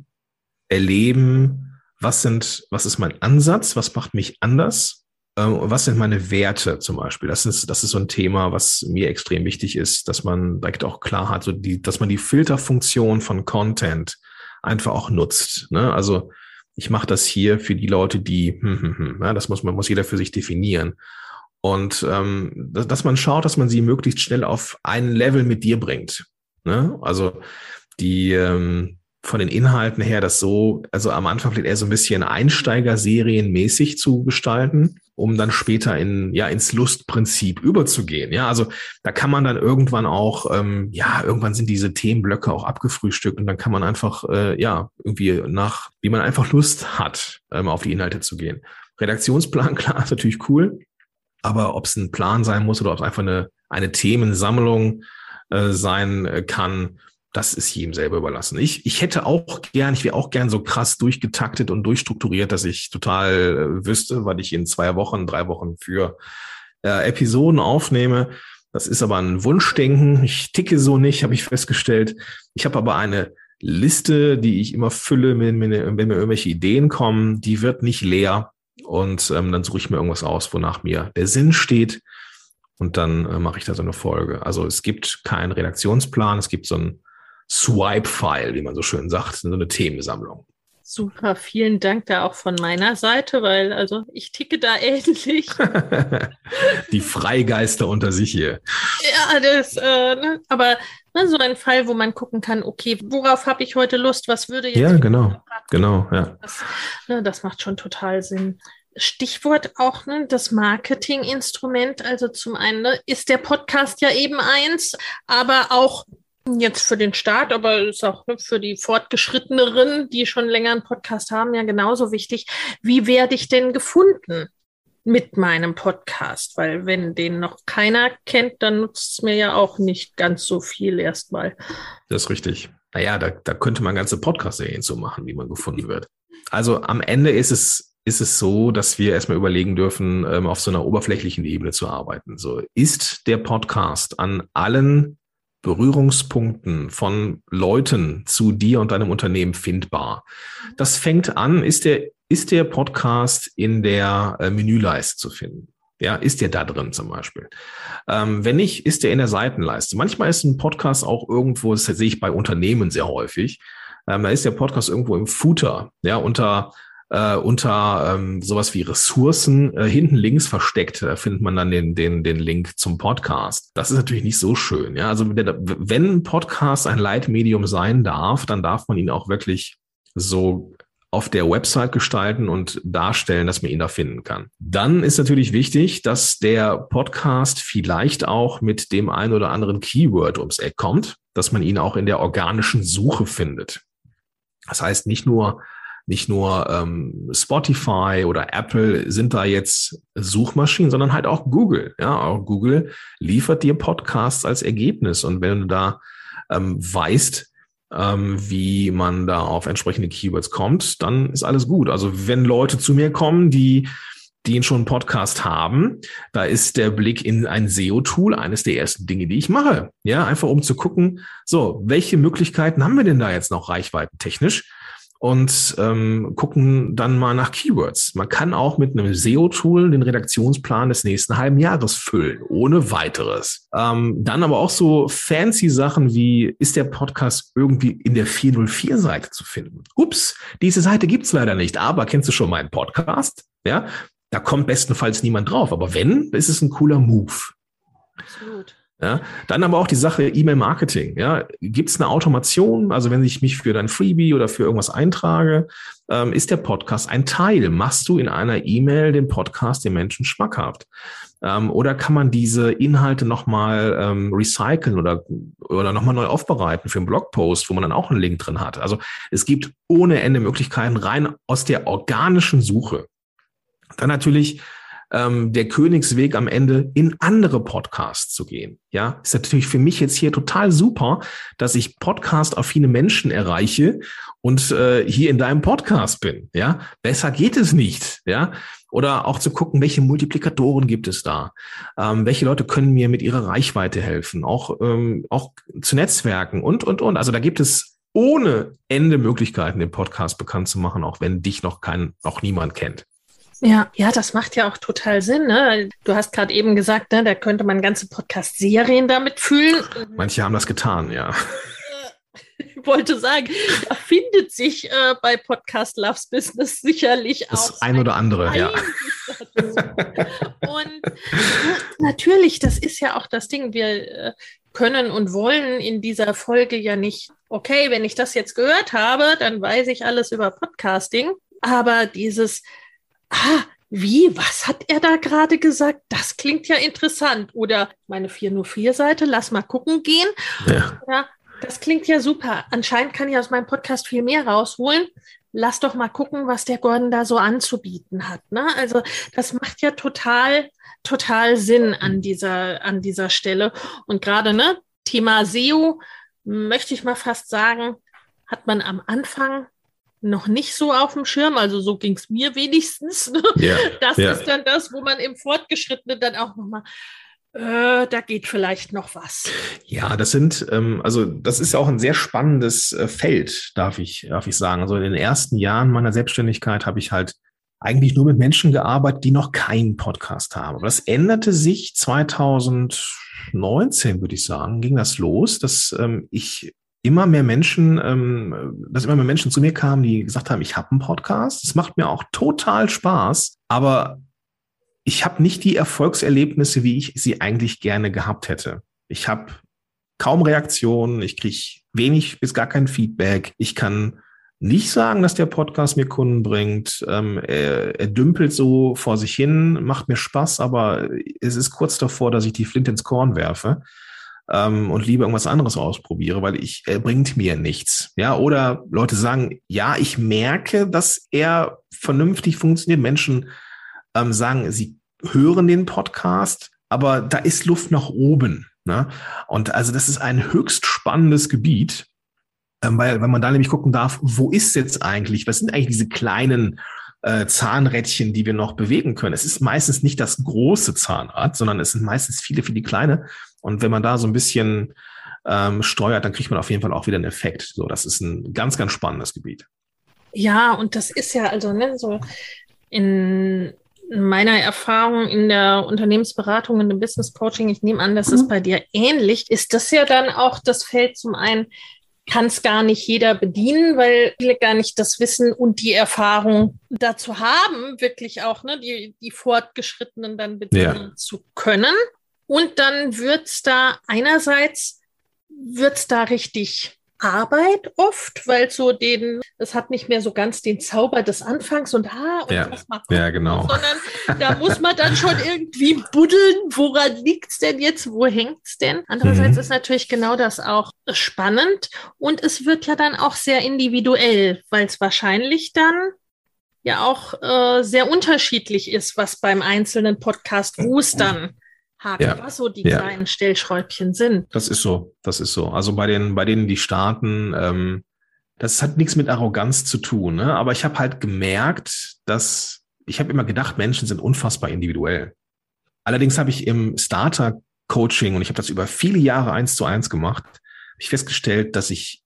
erleben, was sind, was ist mein Ansatz, was macht mich anders, ähm, was sind meine Werte zum Beispiel. Das ist, das ist so ein Thema, was mir extrem wichtig ist, dass man direkt auch klar hat, so die, dass man die Filterfunktion von Content einfach auch nutzt. Ne? Also ich mache das hier für die Leute, die, hm, hm, hm, ja, das muss man muss jeder für sich definieren. Und ähm, dass, dass man schaut, dass man sie möglichst schnell auf ein Level mit dir bringt. Ne? Also die ähm, von den Inhalten her das so, also am Anfang vielleicht eher so ein bisschen Einsteiger-Serienmäßig zu gestalten, um dann später in, ja, ins Lustprinzip überzugehen. Ja, also da kann man dann irgendwann auch, ähm, ja, irgendwann sind diese Themenblöcke auch abgefrühstückt und dann kann man einfach, äh, ja, irgendwie nach, wie man einfach Lust hat, ähm, auf die Inhalte zu gehen. Redaktionsplan, klar, ist natürlich cool. Aber ob es ein Plan sein muss oder ob es einfach eine, eine Themensammlung äh, sein äh, kann, das ist jedem selber überlassen. Ich, ich hätte auch gern, ich wäre auch gern so krass durchgetaktet und durchstrukturiert, dass ich total äh, wüsste, was ich in zwei Wochen, drei Wochen für äh, Episoden aufnehme. Das ist aber ein Wunschdenken. Ich ticke so nicht, habe ich festgestellt. Ich habe aber eine Liste, die ich immer fülle, wenn, wenn, wenn mir irgendwelche Ideen kommen. Die wird nicht leer. Und ähm, dann suche ich mir irgendwas aus, wonach mir der Sinn steht. Und dann äh, mache ich da so eine Folge. Also es gibt keinen Redaktionsplan, es gibt so ein Swipe-File, wie man so schön sagt, so eine Themensammlung.
Super, vielen Dank da auch von meiner Seite, weil also ich ticke da ähnlich.
Die Freigeister unter sich hier.
Ja, das, äh, ne, aber ne, so ein Fall, wo man gucken kann, okay, worauf habe ich heute Lust, was würde jetzt.
Ja, genau, genau, ja.
Das, ne, das macht schon total Sinn. Stichwort auch ne, das Marketinginstrument. Also zum einen ne, ist der Podcast ja eben eins, aber auch jetzt für den Start, aber ist auch ne, für die Fortgeschritteneren, die schon länger einen Podcast haben, ja genauso wichtig. Wie werde ich denn gefunden mit meinem Podcast? Weil wenn den noch keiner kennt, dann nutzt es mir ja auch nicht ganz so viel erstmal.
Das ist richtig. Naja, da, da könnte man ganze Podcast-Serien so machen, wie man gefunden wird. Also am Ende ist es ist es so, dass wir erstmal überlegen dürfen, ähm, auf so einer oberflächlichen Ebene zu arbeiten. So ist der Podcast an allen Berührungspunkten von Leuten zu dir und deinem Unternehmen findbar. Das fängt an, ist der, ist der Podcast in der äh, Menüleiste zu finden? Ja, ist der da drin zum Beispiel? Ähm, wenn nicht, ist der in der Seitenleiste. Manchmal ist ein Podcast auch irgendwo, das sehe ich bei Unternehmen sehr häufig, ähm, da ist der Podcast irgendwo im Footer, ja, unter äh, unter ähm, sowas wie Ressourcen äh, hinten links versteckt. Da findet man dann den, den, den Link zum Podcast. Das ist natürlich nicht so schön. Ja, also wenn Podcast ein Leitmedium sein darf, dann darf man ihn auch wirklich so auf der Website gestalten und darstellen, dass man ihn da finden kann. Dann ist natürlich wichtig, dass der Podcast vielleicht auch mit dem ein oder anderen Keyword ums Eck kommt, dass man ihn auch in der organischen Suche findet. Das heißt nicht nur nicht nur ähm, Spotify oder Apple sind da jetzt Suchmaschinen, sondern halt auch Google. Ja, auch Google liefert dir Podcasts als Ergebnis. Und wenn du da ähm, weißt, ähm, wie man da auf entsprechende Keywords kommt, dann ist alles gut. Also wenn Leute zu mir kommen, die die schon einen Podcast haben, da ist der Blick in ein SEO-Tool eines der ersten Dinge, die ich mache. Ja, einfach um zu gucken, so, welche Möglichkeiten haben wir denn da jetzt noch reichweitentechnisch? Und ähm, gucken dann mal nach Keywords. Man kann auch mit einem SEO-Tool den Redaktionsplan des nächsten halben Jahres füllen, ohne weiteres. Ähm, dann aber auch so fancy Sachen wie, ist der Podcast irgendwie in der 404-Seite zu finden? Ups, diese Seite gibt's leider nicht, aber kennst du schon meinen Podcast? Ja, da kommt bestenfalls niemand drauf, aber wenn, ist es ein cooler Move. Absolut. Ja, dann aber auch die Sache E-Mail-Marketing. Ja, gibt es eine Automation? Also wenn ich mich für dein Freebie oder für irgendwas eintrage, ähm, ist der Podcast ein Teil? Machst du in einer E-Mail den Podcast den Menschen schmackhaft? Ähm, oder kann man diese Inhalte nochmal ähm, recyceln oder, oder nochmal neu aufbereiten für einen Blogpost, wo man dann auch einen Link drin hat? Also es gibt ohne Ende Möglichkeiten rein aus der organischen Suche. Dann natürlich ähm, der Königsweg am Ende in andere Podcasts zu gehen. Ja, ist natürlich für mich jetzt hier total super, dass ich Podcast-affine Menschen erreiche und äh, hier in deinem Podcast bin. Ja, besser geht es nicht. Ja, oder auch zu gucken, welche Multiplikatoren gibt es da? Ähm, welche Leute können mir mit ihrer Reichweite helfen? Auch, ähm, auch zu Netzwerken und, und, und. Also da gibt es ohne Ende Möglichkeiten, den Podcast bekannt zu machen, auch wenn dich noch kein, noch niemand kennt.
Ja, ja, das macht ja auch total Sinn. Ne? Du hast gerade eben gesagt, ne, da könnte man ganze Podcast-Serien damit fühlen.
Manche haben das getan, ja.
Ich wollte sagen, da findet sich äh, bei Podcast Loves Business sicherlich
das auch. Das ein oder andere, ja.
Und natürlich, das ist ja auch das Ding. Wir äh, können und wollen in dieser Folge ja nicht, okay, wenn ich das jetzt gehört habe, dann weiß ich alles über Podcasting. Aber dieses, ah, wie, was hat er da gerade gesagt? Das klingt ja interessant. Oder meine 404-Seite, lass mal gucken gehen. Ja. ja. Das klingt ja super. Anscheinend kann ich aus meinem Podcast viel mehr rausholen. Lass doch mal gucken, was der Gordon da so anzubieten hat. Ne? Also das macht ja total, total Sinn an dieser, an dieser Stelle. Und gerade ne, Thema SEO, möchte ich mal fast sagen, hat man am Anfang noch nicht so auf dem Schirm. Also so ging es mir wenigstens. Ne? Ja, das ja. ist dann das, wo man im Fortgeschrittenen dann auch nochmal, äh, da geht vielleicht noch was.
Ja, das sind, ähm, also das ist ja auch ein sehr spannendes äh, Feld, darf ich, darf ich sagen. Also in den ersten Jahren meiner Selbstständigkeit habe ich halt eigentlich nur mit Menschen gearbeitet, die noch keinen Podcast haben. Aber das änderte sich 2019, würde ich sagen, ging das los, dass ähm, ich immer mehr Menschen, ähm, dass immer mehr Menschen zu mir kamen, die gesagt haben, ich habe einen Podcast. Es macht mir auch total Spaß, aber ich habe nicht die Erfolgserlebnisse, wie ich sie eigentlich gerne gehabt hätte. Ich habe kaum Reaktionen, ich kriege wenig bis gar kein Feedback. Ich kann nicht sagen, dass der Podcast mir Kunden bringt. Ähm, er, er dümpelt so vor sich hin, macht mir Spaß, aber es ist kurz davor, dass ich die Flint ins Korn werfe ähm, und lieber irgendwas anderes ausprobiere, weil ich, er bringt mir nichts. Ja, oder Leute sagen, ja, ich merke, dass er vernünftig funktioniert. Menschen ähm, sagen, sie hören den Podcast, aber da ist Luft nach oben. Ne? Und also das ist ein höchst spannendes Gebiet, ähm, weil, wenn man da nämlich gucken darf, wo ist jetzt eigentlich, was sind eigentlich diese kleinen äh, Zahnrädchen, die wir noch bewegen können. Es ist meistens nicht das große Zahnrad, sondern es sind meistens viele, viele kleine. Und wenn man da so ein bisschen ähm, steuert, dann kriegt man auf jeden Fall auch wieder einen Effekt. So, das ist ein ganz, ganz spannendes Gebiet.
Ja, und das ist ja also ne, so in meiner Erfahrung in der Unternehmensberatung und im Business Coaching, ich nehme an, das ist mhm. bei dir ähnlich, ist das ja dann auch das Feld zum einen, kann es gar nicht jeder bedienen, weil viele gar nicht das Wissen und die Erfahrung dazu haben, wirklich auch ne, die, die Fortgeschrittenen dann bedienen ja. zu können. Und dann wird's da einerseits, wird's da richtig Arbeit oft, weil so den, es hat nicht mehr so ganz den Zauber des Anfangs und ha, und
ja, das mal gucken, ja, genau.
sondern da muss man dann schon irgendwie buddeln, woran liegt's denn jetzt, wo hängt's denn? Andererseits mhm. ist natürlich genau das auch spannend und es wird ja dann auch sehr individuell, weil es wahrscheinlich dann ja auch äh, sehr unterschiedlich ist, was beim einzelnen Podcast, wo es dann Haken, ja. was so die ja. kleinen Stellschräubchen sind.
Das ist so, das ist so. Also bei den, bei denen, die starten, ähm, das hat nichts mit Arroganz zu tun, ne? aber ich habe halt gemerkt, dass ich habe immer gedacht, Menschen sind unfassbar individuell. Allerdings habe ich im Starter-Coaching, und ich habe das über viele Jahre eins zu eins gemacht, ich festgestellt, dass ich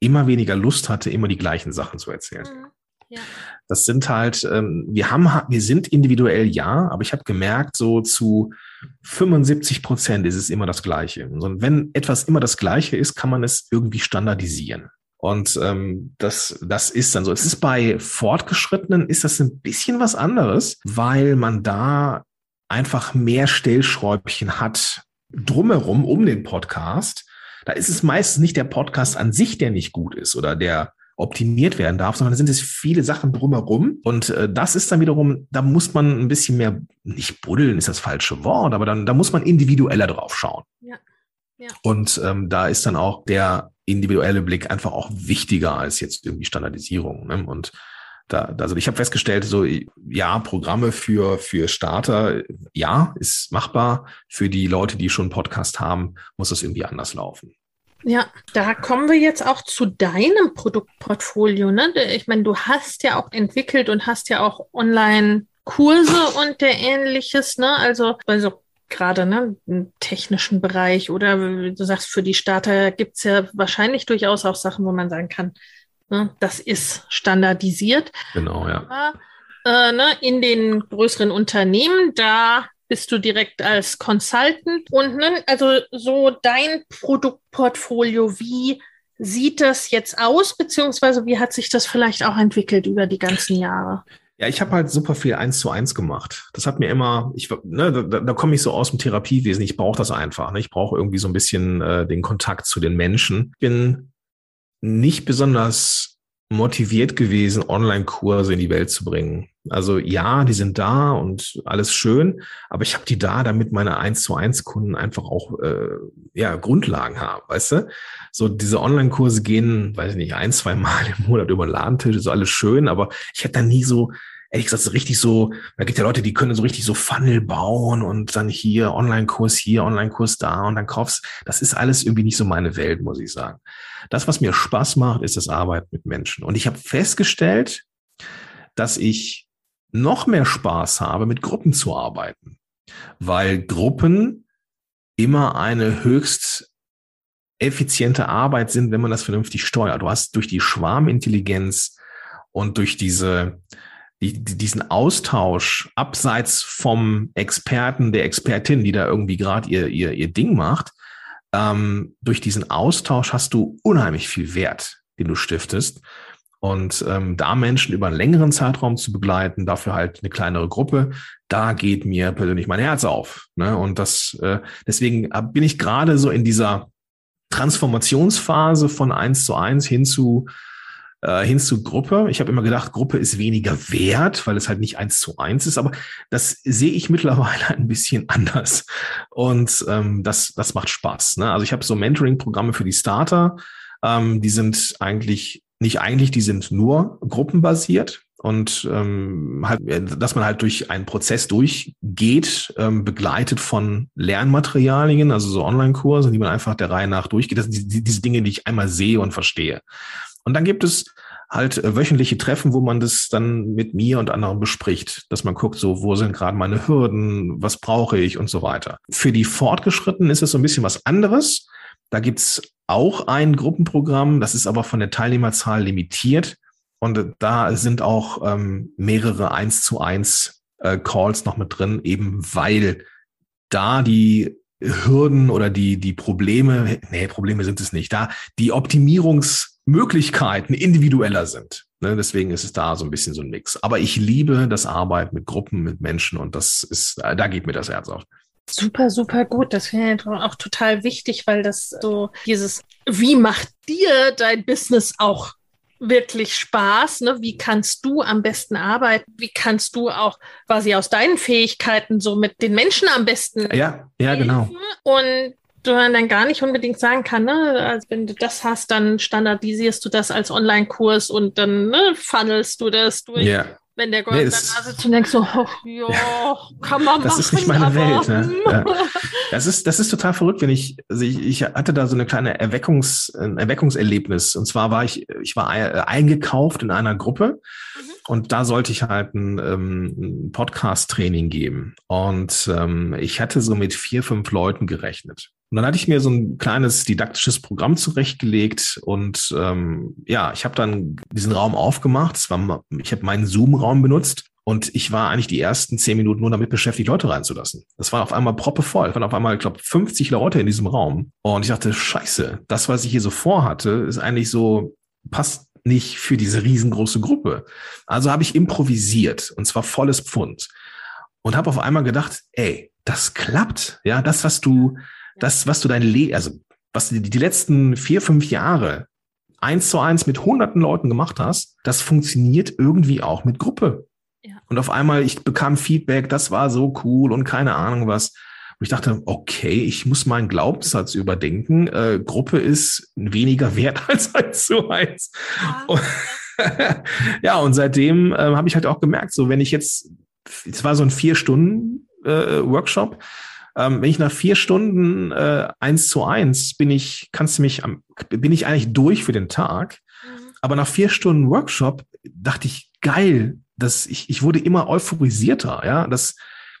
immer weniger Lust hatte, immer die gleichen Sachen zu erzählen. Mhm. Ja. Das sind halt, ähm, wir haben, wir sind individuell ja, aber ich habe gemerkt, so zu 75 Prozent ist es immer das Gleiche. Und wenn etwas immer das Gleiche ist, kann man es irgendwie standardisieren. Und ähm, das, das ist dann so. Es ist bei Fortgeschrittenen ist das ein bisschen was anderes, weil man da einfach mehr Stellschräubchen hat drumherum um den Podcast. Da ist es meistens nicht der Podcast an sich, der nicht gut ist oder der optimiert werden darf, sondern da sind es viele Sachen drumherum. Und äh, das ist dann wiederum, da muss man ein bisschen mehr, nicht buddeln ist das falsche Wort, aber dann, da muss man individueller drauf schauen. Ja. ja. Und ähm, da ist dann auch der individuelle Blick einfach auch wichtiger als jetzt irgendwie Standardisierung. Ne? Und da, also ich habe festgestellt, so ja, Programme für, für Starter, ja, ist machbar. Für die Leute, die schon einen Podcast haben, muss das irgendwie anders laufen.
Ja, da kommen wir jetzt auch zu deinem Produktportfolio. Ne? Ich meine, du hast ja auch entwickelt und hast ja auch Online-Kurse und der ähnliches, ne? Also, also gerade ne, im technischen Bereich oder du sagst, für die Starter gibt es ja wahrscheinlich durchaus auch Sachen, wo man sagen kann, ne, das ist standardisiert.
Genau, ja.
Aber, äh, ne, in den größeren Unternehmen, da bist du direkt als Consultant und ne, also so dein Produktportfolio, wie sieht das jetzt aus, beziehungsweise wie hat sich das vielleicht auch entwickelt über die ganzen Jahre?
Ja, ich habe halt super viel eins zu eins gemacht. Das hat mir immer, ich, ne, da, da komme ich so aus dem Therapiewesen. Ich brauche das einfach. Ne? Ich brauche irgendwie so ein bisschen äh, den Kontakt zu den Menschen. Bin nicht besonders motiviert gewesen, Online-Kurse in die Welt zu bringen. Also ja, die sind da und alles schön, aber ich habe die da, damit meine 1 zu 1 Kunden einfach auch äh, ja, Grundlagen haben, weißt du? So diese Online-Kurse gehen, weiß ich nicht, ein, zwei Mal im Monat über den Ladentisch, ist alles schön, aber ich hätte da nie so ehrlich gesagt, so richtig so, da gibt ja Leute, die können so richtig so Funnel bauen und dann hier Online-Kurs hier, Online-Kurs da und dann kaufst. Das ist alles irgendwie nicht so meine Welt, muss ich sagen. Das, was mir Spaß macht, ist das Arbeiten mit Menschen. Und ich habe festgestellt, dass ich noch mehr Spaß habe, mit Gruppen zu arbeiten, weil Gruppen immer eine höchst effiziente Arbeit sind, wenn man das vernünftig steuert. Du hast durch die Schwarmintelligenz und durch diese die, diesen Austausch abseits vom Experten, der Expertin, die da irgendwie gerade ihr, ihr, ihr Ding macht, ähm, durch diesen Austausch hast du unheimlich viel Wert, den du stiftest. Und ähm, da Menschen über einen längeren Zeitraum zu begleiten, dafür halt eine kleinere Gruppe, da geht mir persönlich mein Herz auf. Ne? Und das, äh, deswegen bin ich gerade so in dieser Transformationsphase von eins zu eins hin zu äh, hin zu Gruppe. Ich habe immer gedacht, Gruppe ist weniger wert, weil es halt nicht eins zu eins ist, aber das sehe ich mittlerweile ein bisschen anders. Und ähm, das, das macht Spaß. Ne? Also ich habe so Mentoring-Programme für die Starter. Ähm, die sind eigentlich nicht eigentlich, die sind nur gruppenbasiert und ähm, halt, dass man halt durch einen Prozess durchgeht, ähm, begleitet von Lernmaterialien, also so Online-Kurse, die man einfach der Reihe nach durchgeht. Das sind die, diese Dinge, die ich einmal sehe und verstehe. Und dann gibt es halt äh, wöchentliche Treffen, wo man das dann mit mir und anderen bespricht, dass man guckt, so, wo sind gerade meine Hürden, was brauche ich und so weiter. Für die Fortgeschrittenen ist es so ein bisschen was anderes. Da gibt's auch ein Gruppenprogramm, das ist aber von der Teilnehmerzahl limitiert. Und da sind auch ähm, mehrere eins zu eins äh, Calls noch mit drin, eben weil da die Hürden oder die, die Probleme, nee, Probleme sind es nicht, da die Optimierungsmöglichkeiten individueller sind. Ne, deswegen ist es da so ein bisschen so ein Mix. Aber ich liebe das Arbeiten mit Gruppen, mit Menschen und das ist, da geht mir das Herz auf.
Super, super gut. Das finde ich auch total wichtig, weil das so dieses, wie macht dir dein Business auch wirklich Spaß. Ne? Wie kannst du am besten arbeiten? Wie kannst du auch quasi aus deinen Fähigkeiten so mit den Menschen am besten?
Ja, ja, genau.
Und du dann gar nicht unbedingt sagen kann, ne, also wenn du das hast, dann standardisierst du das als Online-Kurs und dann ne, funnelst du das durch.
Ja.
Wenn der Gott nee, da sitzt und denkst so, oh, jo, ja, kann man
das machen. Das ist nicht meine Welt. Ne? Ja. Das, ist, das ist total verrückt, wenn ich, also ich, ich hatte da so eine kleine Erweckungs, ein Erweckungserlebnis. Und zwar war ich, ich war eingekauft in einer Gruppe mhm. Und da sollte ich halt ein, ähm, Podcast-Training geben. Und ähm, ich hatte so mit vier, fünf Leuten gerechnet. Und dann hatte ich mir so ein kleines didaktisches Programm zurechtgelegt und ähm, ja, ich habe dann diesen Raum aufgemacht. War, ich habe meinen Zoom-Raum benutzt und ich war eigentlich die ersten zehn Minuten nur damit beschäftigt, Leute reinzulassen. Das war auf einmal proppevoll. Es waren auf einmal, ich glaube, 50 Leute in diesem Raum. Und ich dachte, scheiße, das, was ich hier so vorhatte, ist eigentlich so, passt nicht für diese riesengroße Gruppe. Also habe ich improvisiert und zwar volles Pfund und habe auf einmal gedacht, ey, das klappt. Ja, das, was du das, was du dein Leben, also was du die letzten vier, fünf Jahre eins zu eins mit hunderten Leuten gemacht hast, das funktioniert irgendwie auch mit Gruppe. Ja. Und auf einmal, ich bekam Feedback, das war so cool und keine Ahnung was. Und ich dachte, okay, ich muss meinen Glaubenssatz überdenken. Äh, Gruppe ist weniger wert als eins zu eins. Ja, und, ja, und seitdem äh, habe ich halt auch gemerkt, so wenn ich jetzt, es war so ein vier Stunden äh, Workshop, ähm, wenn ich nach vier Stunden äh, eins zu eins bin ich, kannst du mich, am, bin ich eigentlich durch für den Tag. Mhm. Aber nach vier Stunden Workshop dachte ich, geil, dass ich, ich wurde immer euphorisierter, ja, das,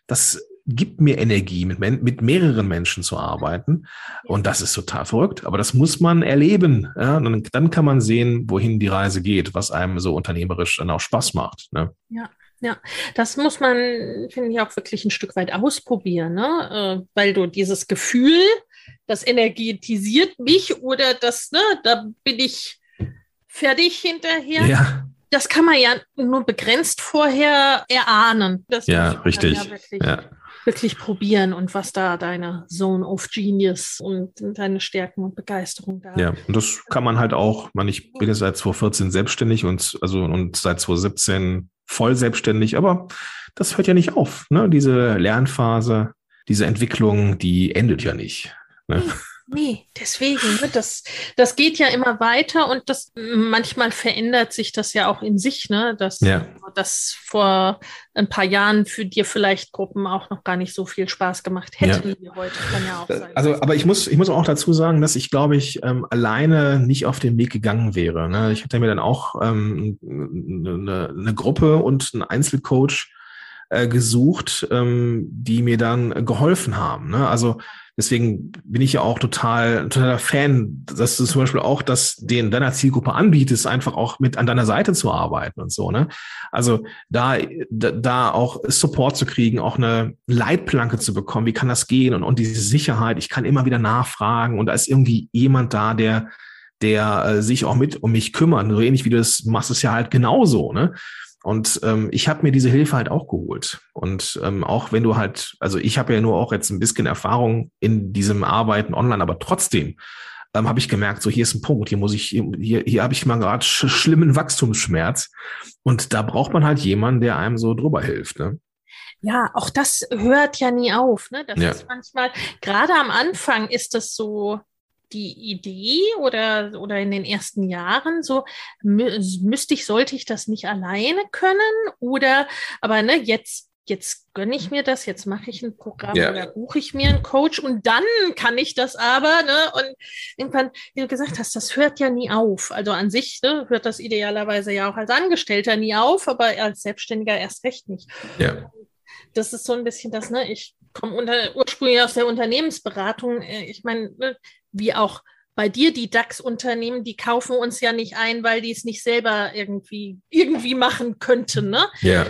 das gibt mir Energie, mit, mit mehreren Menschen zu arbeiten. Und das ist total verrückt. Aber das muss man erleben. Ja? Dann, dann kann man sehen, wohin die Reise geht, was einem so unternehmerisch dann auch Spaß macht. Ne?
Ja. Ja, das muss man, finde ich, auch wirklich ein Stück weit ausprobieren, ne? Äh, weil du dieses Gefühl, das energetisiert mich oder das, ne, da bin ich fertig hinterher.
Ja.
das kann man ja nur begrenzt vorher erahnen. Das
ja, richtig. Ja
wirklich, ja. probieren und was da deine Zone of Genius und deine Stärken und Begeisterung da.
Ja, und das kann man halt auch, man, ich bin jetzt seit 2014 selbstständig und also und seit 2017 voll selbstständig, aber das hört ja nicht auf. Ne? Diese Lernphase, diese Entwicklung, die endet ja nicht. Ne?
Nee, deswegen, ne, das, das geht ja immer weiter und das manchmal verändert sich das ja auch in sich, ne? Dass ja. das vor ein paar Jahren für dir vielleicht Gruppen auch noch gar nicht so viel Spaß gemacht hätten ja. wie heute. Kann ja
auch sein. Also, aber ich muss, ich muss auch dazu sagen, dass ich, glaube ich, ähm, alleine nicht auf den Weg gegangen wäre. Ne? Ich hatte mir dann auch ähm, eine, eine Gruppe und einen Einzelcoach äh, gesucht, ähm, die mir dann geholfen haben. Ne? Also deswegen bin ich ja auch total, totaler Fan, dass du zum Beispiel auch das den deiner Zielgruppe anbietest, einfach auch mit an deiner Seite zu arbeiten und so. Ne? Also da, da, auch Support zu kriegen, auch eine Leitplanke zu bekommen, wie kann das gehen und, und diese Sicherheit, ich kann immer wieder nachfragen und da ist irgendwie jemand da, der der äh, sich auch mit um mich kümmert. So ähnlich wie du das machst, es ja halt genauso. Ne? Und ähm, ich habe mir diese Hilfe halt auch geholt. Und ähm, auch wenn du halt, also ich habe ja nur auch jetzt ein bisschen Erfahrung in diesem Arbeiten online, aber trotzdem ähm, habe ich gemerkt, so hier ist ein Punkt, hier muss ich, hier, hier habe ich mal gerade sch schlimmen Wachstumsschmerz. Und da braucht man halt jemanden, der einem so drüber hilft. Ne?
Ja, auch das hört ja nie auf. Ne? Das ja. ist manchmal, gerade am Anfang ist das so, die Idee oder, oder in den ersten Jahren so, müsste ich, sollte ich das nicht alleine können? Oder, aber ne, jetzt, jetzt gönne ich mir das, jetzt mache ich ein Programm ja. oder buche ich mir einen Coach und dann kann ich das aber, ne? Und irgendwann, wie du gesagt hast, das hört ja nie auf. Also an sich ne, hört das idealerweise ja auch als Angestellter nie auf, aber als Selbstständiger erst recht nicht. Ja. Das ist so ein bisschen das, ne? Ich komme unter, ursprünglich aus der Unternehmensberatung. Äh, ich meine, ne, wie auch bei dir die DAX-Unternehmen, die kaufen uns ja nicht ein, weil die es nicht selber irgendwie, irgendwie machen könnten. Ne?
Ja.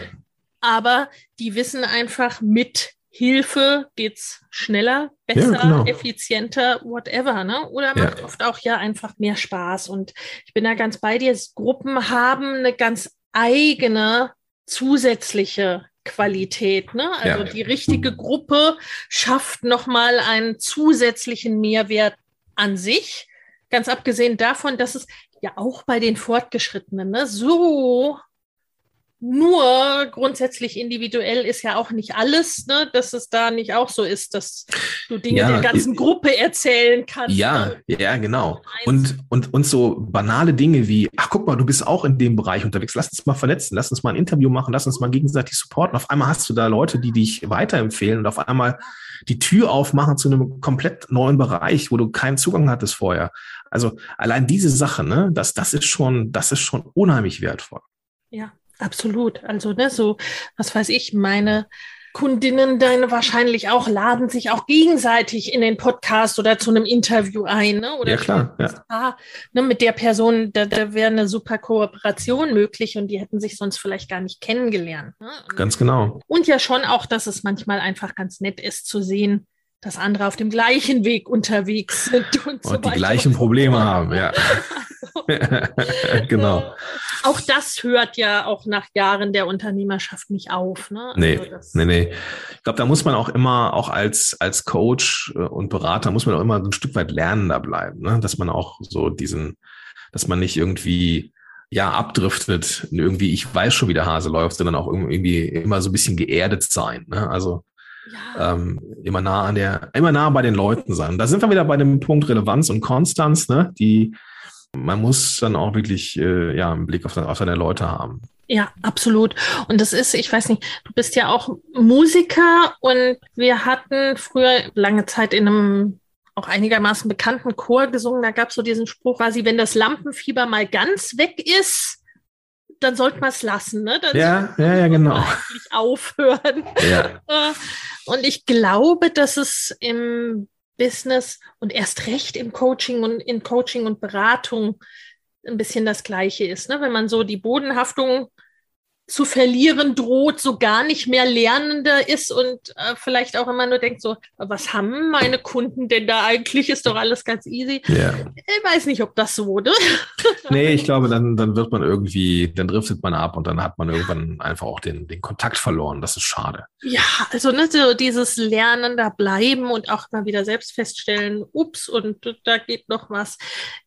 Aber die wissen einfach, mit Hilfe geht es schneller, besser, ja, genau. effizienter, whatever. Ne? Oder macht ja. oft auch ja einfach mehr Spaß. Und ich bin da ganz bei dir. Gruppen haben eine ganz eigene zusätzliche Qualität. Ne? Also ja. die richtige Gruppe schafft nochmal einen zusätzlichen Mehrwert an sich, ganz abgesehen davon, dass es ja auch bei den Fortgeschrittenen ne, so nur grundsätzlich individuell ist ja auch nicht alles, ne? dass es da nicht auch so ist, dass du Dinge ja, der ganzen Gruppe erzählen kannst.
Ja, ne? ja, genau. Und, und, und so banale Dinge wie, ach guck mal, du bist auch in dem Bereich unterwegs, lass uns mal vernetzen, lass uns mal ein Interview machen, lass uns mal gegenseitig supporten. Auf einmal hast du da Leute, die dich weiterempfehlen und auf einmal die Tür aufmachen zu einem komplett neuen Bereich, wo du keinen Zugang hattest vorher. Also allein diese Sache, ne, das, das ist schon, das ist schon unheimlich wertvoll.
Ja, Absolut. Also, ne, so, was weiß ich, meine Kundinnen dann wahrscheinlich auch laden sich auch gegenseitig in den Podcast oder zu einem Interview ein. Ne? Oder
ja, klar. Ja.
Ah, ne, mit der Person, da, da wäre eine super Kooperation möglich und die hätten sich sonst vielleicht gar nicht kennengelernt. Ne?
ganz genau.
Und ja schon auch, dass es manchmal einfach ganz nett ist zu sehen, dass andere auf dem gleichen Weg unterwegs sind
und, und so die gleichen Probleme haben, ja. genau. Äh,
auch das hört ja auch nach Jahren der Unternehmerschaft nicht auf. Ne? Also
nee, nee, nee. Ich glaube, da muss man auch immer, auch als, als Coach äh, und Berater, muss man auch immer ein Stück weit lernender bleiben, ne? dass man auch so diesen, dass man nicht irgendwie ja, abdriftet, irgendwie, ich weiß schon, wie der Hase läuft, sondern auch irgendwie immer so ein bisschen geerdet sein. Ne? Also ja. ähm, immer nah an der, immer nah bei den Leuten sein. Da sind wir wieder bei dem Punkt Relevanz und Konstanz, ne? Die man muss dann auch wirklich äh, ja, einen Blick auf, auf seine Leute haben.
Ja, absolut. Und das ist, ich weiß nicht, du bist ja auch Musiker und wir hatten früher lange Zeit in einem auch einigermaßen bekannten Chor gesungen. Da gab es so diesen Spruch quasi, wenn das Lampenfieber mal ganz weg ist, dann sollte man es lassen. Ne? Dann
ja, ja, ja, genau.
Eigentlich aufhören. Ja. Und ich glaube, dass es im Business und erst recht im Coaching und in Coaching und Beratung ein bisschen das Gleiche ist. Ne? Wenn man so die Bodenhaftung zu verlieren droht, so gar nicht mehr Lernender ist und äh, vielleicht auch immer nur denkt so, was haben meine Kunden denn da eigentlich? Ist doch alles ganz easy. Ja. Ich weiß nicht, ob das so wurde.
nee, ich glaube, dann, dann wird man irgendwie, dann driftet man ab und dann hat man irgendwann einfach auch den, den Kontakt verloren. Das ist schade.
Ja, also ne, so dieses Lernen da bleiben und auch mal wieder selbst feststellen, ups, und da geht noch was,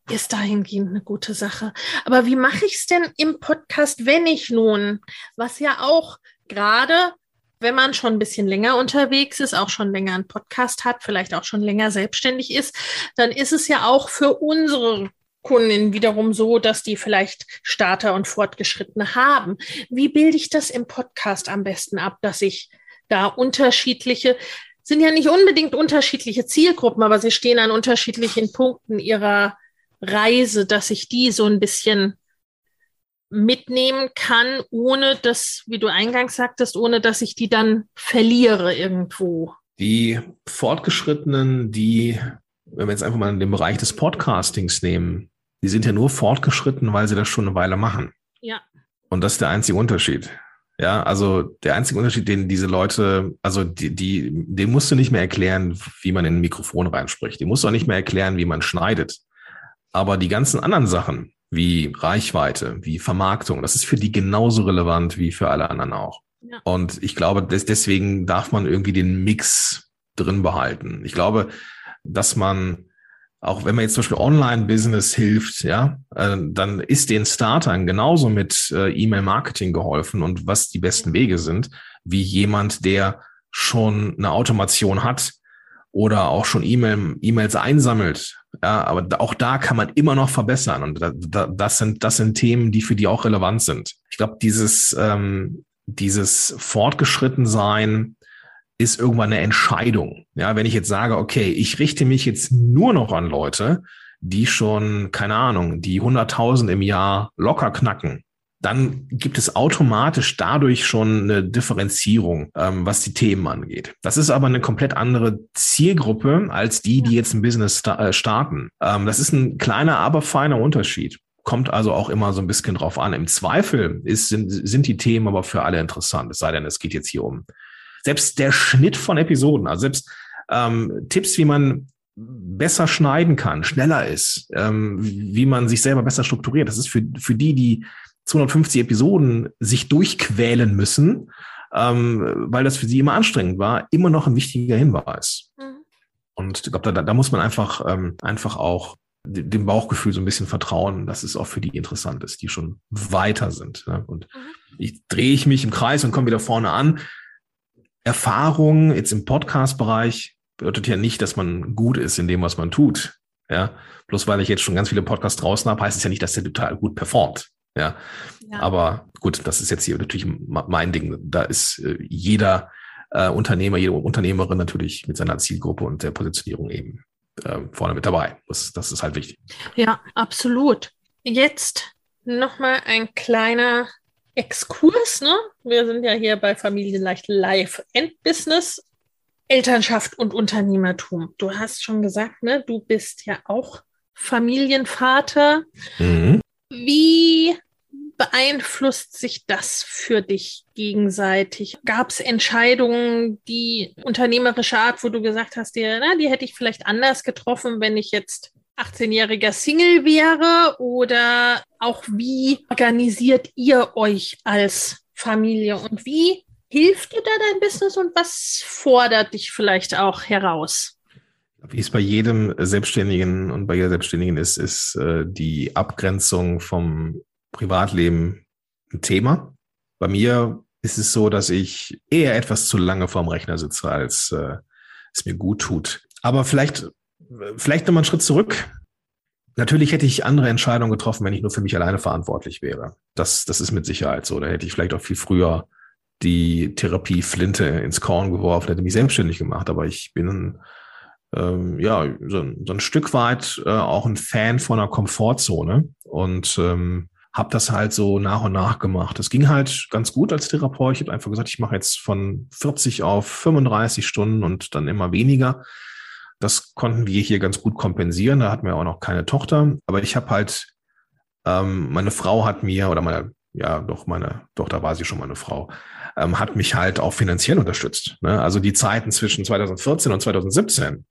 ist dahingehend eine gute Sache. Aber wie mache ich es denn im Podcast, wenn ich nun was ja auch gerade, wenn man schon ein bisschen länger unterwegs ist, auch schon länger einen Podcast hat, vielleicht auch schon länger selbstständig ist, dann ist es ja auch für unsere Kunden wiederum so, dass die vielleicht Starter und Fortgeschrittene haben. Wie bilde ich das im Podcast am besten ab, dass ich da unterschiedliche, sind ja nicht unbedingt unterschiedliche Zielgruppen, aber sie stehen an unterschiedlichen Punkten ihrer Reise, dass ich die so ein bisschen mitnehmen kann, ohne dass, wie du eingangs sagtest, ohne dass ich die dann verliere irgendwo.
Die Fortgeschrittenen, die, wenn wir jetzt einfach mal in den Bereich des Podcastings nehmen, die sind ja nur fortgeschritten, weil sie das schon eine Weile machen.
Ja.
Und das ist der einzige Unterschied. Ja, also der einzige Unterschied, den diese Leute, also die, die, dem musst du nicht mehr erklären, wie man in ein Mikrofon reinspricht. Dem musst du auch nicht mehr erklären, wie man schneidet. Aber die ganzen anderen Sachen, wie Reichweite, wie Vermarktung. Das ist für die genauso relevant wie für alle anderen auch. Ja. Und ich glaube, des, deswegen darf man irgendwie den Mix drin behalten. Ich glaube, dass man auch wenn man jetzt zum Beispiel Online-Business hilft, ja, äh, dann ist den Startern genauso mit äh, E-Mail-Marketing geholfen und was die besten Wege sind, wie jemand, der schon eine Automation hat oder auch schon E-Mail, E-Mails einsammelt ja, aber auch da kann man immer noch verbessern. Und da, da, das sind, das sind Themen, die für die auch relevant sind. Ich glaube, dieses, ähm, dieses Fortgeschrittensein ist irgendwann eine Entscheidung. Ja, wenn ich jetzt sage, okay, ich richte mich jetzt nur noch an Leute, die schon, keine Ahnung, die 100.000 im Jahr locker knacken, dann gibt es automatisch dadurch schon eine Differenzierung, ähm, was die Themen angeht. Das ist aber eine komplett andere Zielgruppe als die, die jetzt ein Business sta äh, starten. Ähm, das ist ein kleiner, aber feiner Unterschied. Kommt also auch immer so ein bisschen drauf an. Im Zweifel ist, sind, sind die Themen aber für alle interessant. Es sei denn, es geht jetzt hier um selbst der Schnitt von Episoden, also selbst ähm, Tipps, wie man besser schneiden kann, schneller ist, ähm, wie man sich selber besser strukturiert. Das ist für, für die, die 250 Episoden sich durchquälen müssen, ähm, weil das für sie immer anstrengend war, immer noch ein wichtiger Hinweis. Mhm. Und ich glaube, da, da muss man einfach, ähm, einfach auch dem Bauchgefühl so ein bisschen vertrauen, dass es auch für die interessant ist, die schon weiter sind. Ne? Und mhm. ich drehe ich mich im Kreis und komme wieder vorne an. Erfahrung jetzt im Podcast-Bereich bedeutet ja nicht, dass man gut ist in dem, was man tut. Ja, bloß weil ich jetzt schon ganz viele Podcasts draußen habe, heißt es ja nicht, dass der total gut performt. Ja. ja. Aber gut, das ist jetzt hier natürlich mein Ding. Da ist äh, jeder äh, Unternehmer, jede Unternehmerin natürlich mit seiner Zielgruppe und der Positionierung eben äh, vorne mit dabei. Das, das ist halt wichtig.
Ja, absolut. Jetzt nochmal ein kleiner Exkurs. Ne? Wir sind ja hier bei Familienleicht Live and Business. Elternschaft und Unternehmertum. Du hast schon gesagt, ne, du bist ja auch Familienvater. Mhm. Wie beeinflusst sich das für dich gegenseitig? Gab es Entscheidungen, die unternehmerische Art, wo du gesagt hast, dir, na, die hätte ich vielleicht anders getroffen, wenn ich jetzt 18-jähriger Single wäre? Oder auch wie organisiert ihr euch als Familie und wie hilft dir da dein Business und was fordert dich vielleicht auch heraus?
Wie es bei jedem Selbstständigen und bei jeder Selbstständigen ist, ist äh, die Abgrenzung vom Privatleben ein Thema. Bei mir ist es so, dass ich eher etwas zu lange vorm Rechner sitze, als äh, es mir gut tut. Aber vielleicht, vielleicht nochmal einen Schritt zurück. Natürlich hätte ich andere Entscheidungen getroffen, wenn ich nur für mich alleine verantwortlich wäre. Das, das ist mit Sicherheit so. Da hätte ich vielleicht auch viel früher die Therapie Flinte ins Korn geworfen, hätte mich selbstständig gemacht. Aber ich bin ähm, ja so, so, ein Stück weit äh, auch ein Fan von einer Komfortzone und ähm, habe das halt so nach und nach gemacht. Es ging halt ganz gut als Therapeut. Ich habe einfach gesagt, ich mache jetzt von 40 auf 35 Stunden und dann immer weniger. Das konnten wir hier ganz gut kompensieren. Da hatten wir auch noch keine Tochter. Aber ich habe halt, ähm, meine Frau hat mir oder meine ja, doch meine, doch, da war sie schon meine Frau, ähm, hat mich halt auch finanziell unterstützt. Ne? Also die Zeiten zwischen 2014 und 2017,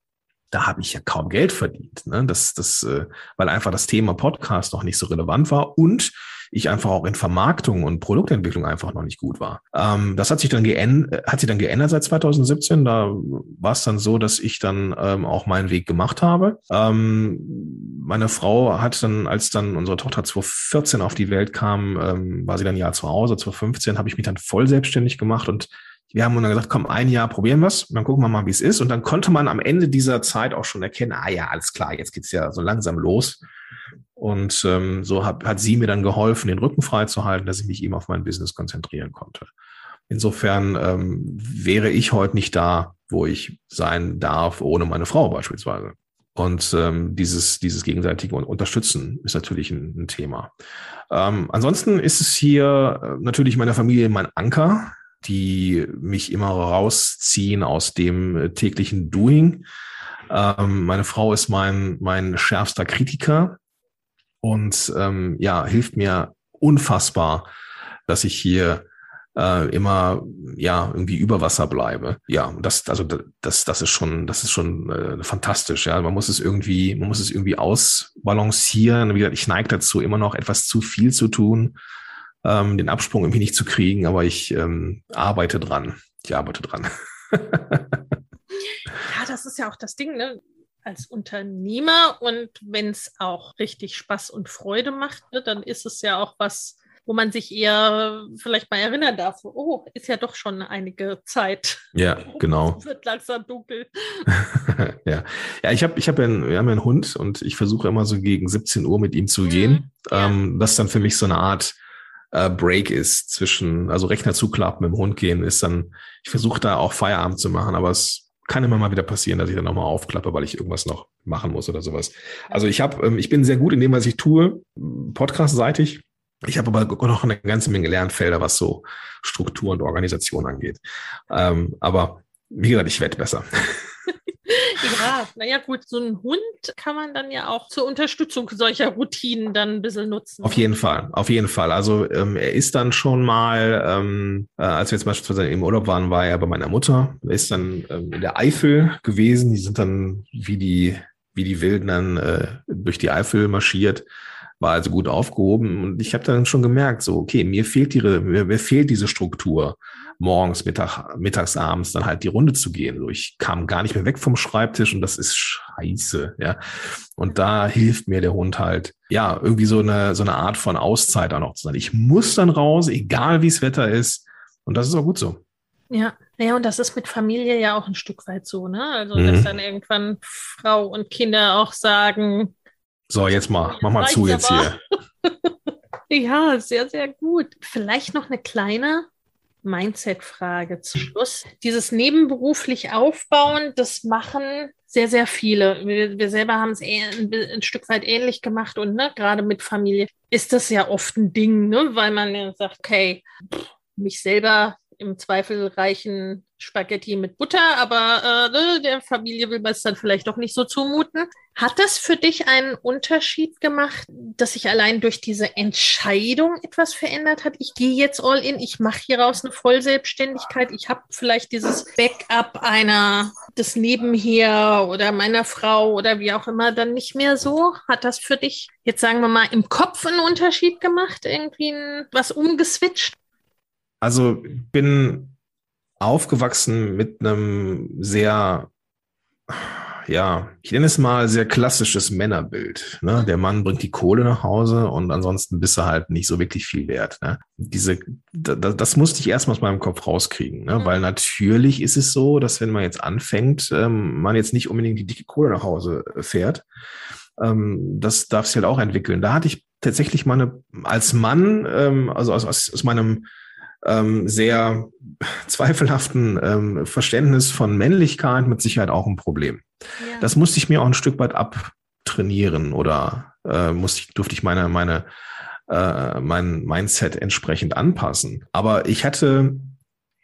da habe ich ja kaum Geld verdient. Ne? Das, das, äh, weil einfach das Thema Podcast noch nicht so relevant war und ich einfach auch in Vermarktung und Produktentwicklung einfach noch nicht gut war. Ähm, das hat sich dann geändert, hat sich dann geändert seit 2017. Da war es dann so, dass ich dann ähm, auch meinen Weg gemacht habe. Ähm, meine Frau hat dann, als dann unsere Tochter 2014 auf die Welt kam, ähm, war sie dann Jahr zu Hause. 2015 habe ich mich dann voll selbstständig gemacht und wir haben dann gesagt, komm, ein Jahr probieren wir es, dann gucken wir mal, wie es ist. Und dann konnte man am Ende dieser Zeit auch schon erkennen, ah ja, alles klar, jetzt geht's ja so langsam los. Und ähm, so hat, hat sie mir dann geholfen, den Rücken frei zu halten, dass ich mich eben auf mein Business konzentrieren konnte. Insofern ähm, wäre ich heute nicht da, wo ich sein darf, ohne meine Frau beispielsweise. Und ähm, dieses, dieses gegenseitige Unterstützen ist natürlich ein, ein Thema. Ähm, ansonsten ist es hier äh, natürlich meiner Familie mein Anker, die mich immer rausziehen aus dem äh, täglichen Doing. Ähm, meine Frau ist mein, mein schärfster Kritiker und ähm, ja, hilft mir unfassbar, dass ich hier äh, immer ja irgendwie über Wasser bleibe. Ja, das also das das ist schon das ist schon äh, fantastisch. Ja, man muss es irgendwie man muss es irgendwie ausbalancieren. Wie gesagt, ich neige dazu immer noch etwas zu viel zu tun, ähm, den Absprung irgendwie nicht zu kriegen, aber ich ähm, arbeite dran. Ich arbeite dran.
ja, das ist ja auch das Ding, ne? als Unternehmer und wenn es auch richtig Spaß und Freude macht, ne, dann ist es ja auch was, wo man sich eher vielleicht mal erinnern darf, oh, ist ja doch schon einige Zeit.
Ja, genau.
Es wird langsam dunkel.
ja. ja, ich habe ich hab ja einen, wir haben ja einen Hund und ich versuche immer so gegen 17 Uhr mit ihm zu mhm, gehen. Ähm, das dann für mich so eine Art äh, Break ist zwischen, also Rechner zuklappen, dem Hund gehen, ist dann, ich versuche da auch Feierabend zu machen, aber es kann immer mal wieder passieren, dass ich dann nochmal aufklappe, weil ich irgendwas noch machen muss oder sowas. Also ich habe, ähm, ich bin sehr gut in dem, was ich tue, podcast-seitig. Ich habe aber noch eine ganze Menge Lernfelder, was so Struktur und Organisation angeht. Ähm, aber wie gesagt, ich werde besser.
Ja, naja, gut, so ein Hund kann man dann ja auch zur Unterstützung solcher Routinen dann ein bisschen nutzen.
Auf jeden Fall, auf jeden Fall. Also ähm, er ist dann schon mal, ähm, äh, als wir jetzt beispielsweise im Urlaub waren, war er bei meiner Mutter. Er ist dann ähm, in der Eifel gewesen. Die sind dann wie die, wie die Wilden dann äh, durch die Eifel marschiert war also gut aufgehoben und ich habe dann schon gemerkt, so okay, mir fehlt ihre, mir, mir fehlt diese Struktur morgens, Mittag, mittags, abends dann halt die Runde zu gehen. So, ich kam gar nicht mehr weg vom Schreibtisch und das ist scheiße, ja. Und da hilft mir der Hund halt, ja, irgendwie so eine, so eine Art von Auszeit auch noch zu sein. Ich muss dann raus, egal wie es Wetter ist. Und das ist auch gut so.
Ja, ja, und das ist mit Familie ja auch ein Stück weit so, ne? Also, dass mhm. dann irgendwann Frau und Kinder auch sagen,
so, jetzt mal, mach mal zu jetzt hier.
ja, sehr, sehr gut. Vielleicht noch eine kleine Mindset-Frage zum Schluss. Dieses nebenberuflich Aufbauen, das machen sehr, sehr viele. Wir, wir selber haben es ein, ein, Stück weit ähnlich gemacht und ne, gerade mit Familie ist das ja oft ein Ding, ne, weil man ja sagt, okay, mich selber im Zweifel reichen Spaghetti mit Butter, aber äh, ne, der Familie will man es dann vielleicht doch nicht so zumuten. Hat das für dich einen Unterschied gemacht, dass sich allein durch diese Entscheidung etwas verändert hat? Ich gehe jetzt all in, ich mache hieraus eine Vollselbstständigkeit, ich habe vielleicht dieses Backup einer des Nebenher oder meiner Frau oder wie auch immer dann nicht mehr so. Hat das für dich jetzt sagen wir mal im Kopf einen Unterschied gemacht, irgendwie was umgeswitcht?
Also bin aufgewachsen mit einem sehr, ja, ich nenne es mal sehr klassisches Männerbild. Ne? Der Mann bringt die Kohle nach Hause und ansonsten bist du halt nicht so wirklich viel wert. Ne? Diese, das, das musste ich erstmal aus meinem Kopf rauskriegen, ne? weil natürlich ist es so, dass wenn man jetzt anfängt, ähm, man jetzt nicht unbedingt die dicke Kohle nach Hause fährt. Ähm, das darf sich halt auch entwickeln. Da hatte ich tatsächlich mal eine, als Mann, ähm, also aus, aus, aus meinem ähm, sehr zweifelhaften ähm, Verständnis von Männlichkeit mit Sicherheit auch ein Problem. Ja. Das musste ich mir auch ein Stück weit abtrainieren oder äh, musste ich, durfte ich meine, meine, äh, mein Mindset entsprechend anpassen. Aber ich hatte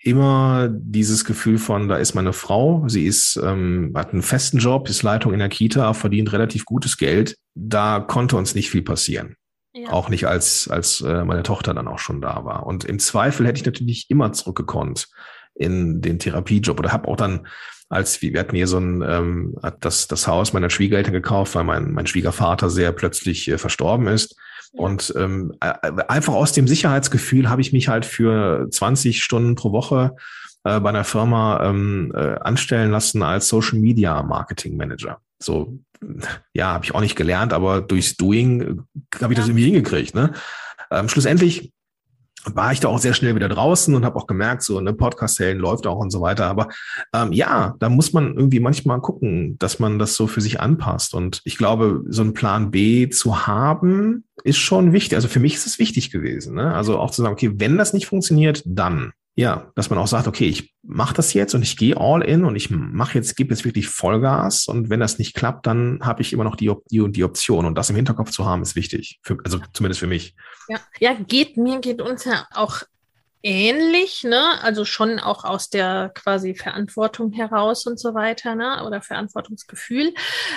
immer dieses Gefühl von, da ist meine Frau, sie ist, ähm, hat einen festen Job, ist Leitung in der Kita, verdient relativ gutes Geld. Da konnte uns nicht viel passieren. Ja. Auch nicht als, als äh, meine Tochter dann auch schon da war. Und im Zweifel hätte ich natürlich immer zurückgekonnt in den Therapiejob oder habe auch dann als wir hatten hier so ein ähm, hat das das Haus meiner Schwiegereltern gekauft, weil mein mein Schwiegervater sehr plötzlich äh, verstorben ist und ähm, einfach aus dem Sicherheitsgefühl habe ich mich halt für 20 Stunden pro Woche äh, bei einer Firma ähm, äh, anstellen lassen als Social Media Marketing Manager. So, ja, habe ich auch nicht gelernt, aber durchs Doing äh, habe ich das irgendwie hingekriegt. Ne? Ähm, schlussendlich war ich da auch sehr schnell wieder draußen und habe auch gemerkt, so eine Podcast-Helden läuft auch und so weiter. Aber ähm, ja, da muss man irgendwie manchmal gucken, dass man das so für sich anpasst. Und ich glaube, so einen Plan B zu haben, ist schon wichtig. Also für mich ist es wichtig gewesen. Ne? Also auch zu sagen, okay, wenn das nicht funktioniert, dann ja, dass man auch sagt, okay, ich mache das jetzt und ich gehe all in und ich mache jetzt, gebe jetzt wirklich Vollgas und wenn das nicht klappt, dann habe ich immer noch die, die, die Option und das im Hinterkopf zu haben, ist wichtig, für, also zumindest für mich.
Ja, ja, geht mir, geht uns ja auch ähnlich, ne? Also schon auch aus der quasi Verantwortung heraus und so weiter, ne? Oder Verantwortungsgefühl.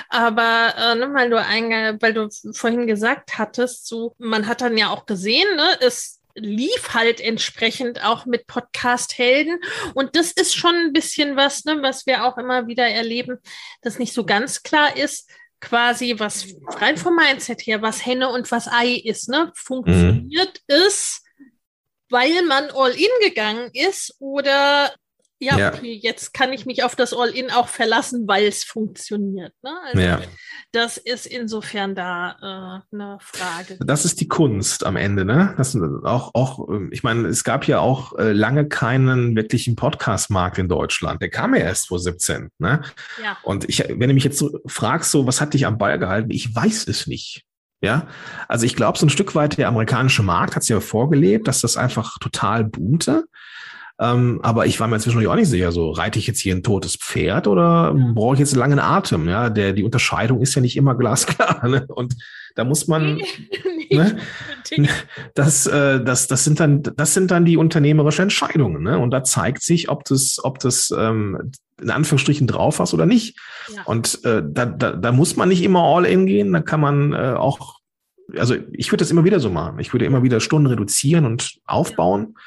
Aber äh, ne, weil du einge weil du vorhin gesagt hattest, so man hat dann ja auch gesehen, ne, es lief halt entsprechend auch mit Podcast-Helden. Und das ist schon ein bisschen was, ne, was wir auch immer wieder erleben, das nicht so ganz klar ist, quasi, was rein vom Mindset her, was Henne und was Ei ist, ne? Funktioniert mhm. es, weil man all in gegangen ist oder ja, ja, okay, jetzt kann ich mich auf das All-In auch verlassen, weil es funktioniert. Ne? Also ja. das ist insofern da äh, eine Frage.
Das ist die Kunst am Ende, ne? Das auch, auch, ähm, ich meine, es gab ja auch äh, lange keinen wirklichen Podcast-Markt in Deutschland. Der kam ja erst vor 17. Ne? Ja. Und ich, wenn du mich jetzt so fragst, so, was hat dich am Ball gehalten? Ich weiß es nicht. Ja, also ich glaube, so ein Stück weit der amerikanische Markt hat es ja vorgelebt, dass das einfach total boomte. Ähm, aber ich war mir zwischendurch auch nicht sicher, so reite ich jetzt hier ein totes Pferd oder ja. brauche ich jetzt einen langen Atem? Ja, der, die Unterscheidung ist ja nicht immer glasklar. Ne? Und da muss man, ne? das, äh, das, das sind dann, das sind dann die unternehmerische Entscheidungen. Ne? Und da zeigt sich, ob das, ob das ähm, in Anführungsstrichen drauf hast oder nicht. Ja. Und äh, da, da, da muss man nicht immer all in gehen. Da kann man äh, auch also ich würde das immer wieder so machen. Ich würde immer wieder Stunden reduzieren und aufbauen ja,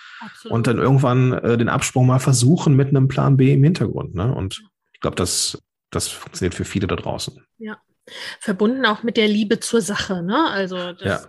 und dann irgendwann äh, den Absprung mal versuchen mit einem Plan B im Hintergrund. Ne? Und ich glaube, das, das funktioniert für viele da draußen.
Ja. Verbunden auch mit der Liebe zur Sache, ne? Also das,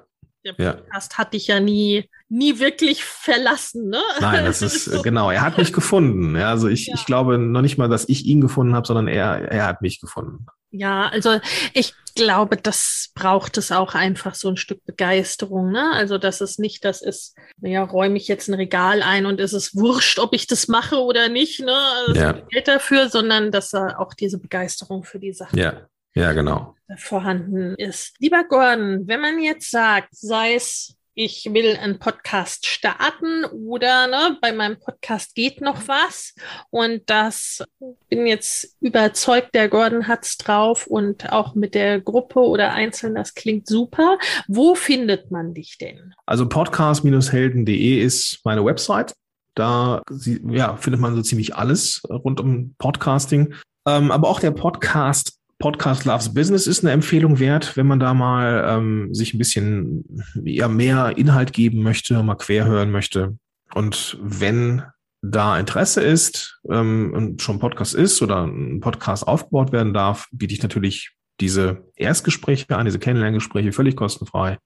ja. der Podcast ja. hat dich ja nie, nie wirklich verlassen, ne?
Nein, das ist so. genau, er hat mich gefunden. Ja, also ich, ja. ich glaube noch nicht mal, dass ich ihn gefunden habe, sondern er, er hat mich gefunden.
Ja, also ich glaube, das braucht es auch einfach so ein Stück Begeisterung. Ne? Also, dass es nicht das ist, ja, räume ich jetzt ein Regal ein und ist es wurscht, ob ich das mache oder nicht, ne? Also ja. Geld dafür, sondern dass da auch diese Begeisterung für die Sache
ja. Ja, genau.
vorhanden ist. Lieber Gordon, wenn man jetzt sagt, sei es ich will einen Podcast starten oder ne, bei meinem Podcast geht noch was. Und das bin jetzt überzeugt, der Gordon hat's drauf und auch mit der Gruppe oder einzeln, das klingt super. Wo findet man dich denn?
Also podcast-helden.de ist meine Website. Da ja, findet man so ziemlich alles rund um Podcasting. Ähm, aber auch der Podcast Podcast Loves Business ist eine Empfehlung wert, wenn man da mal ähm, sich ein bisschen ja, mehr Inhalt geben möchte, mal quer hören möchte. Und wenn da Interesse ist ähm, und schon Podcast ist oder ein Podcast aufgebaut werden darf, biete ich natürlich diese Erstgespräche an, diese Kennenlerngespräche völlig kostenfrei.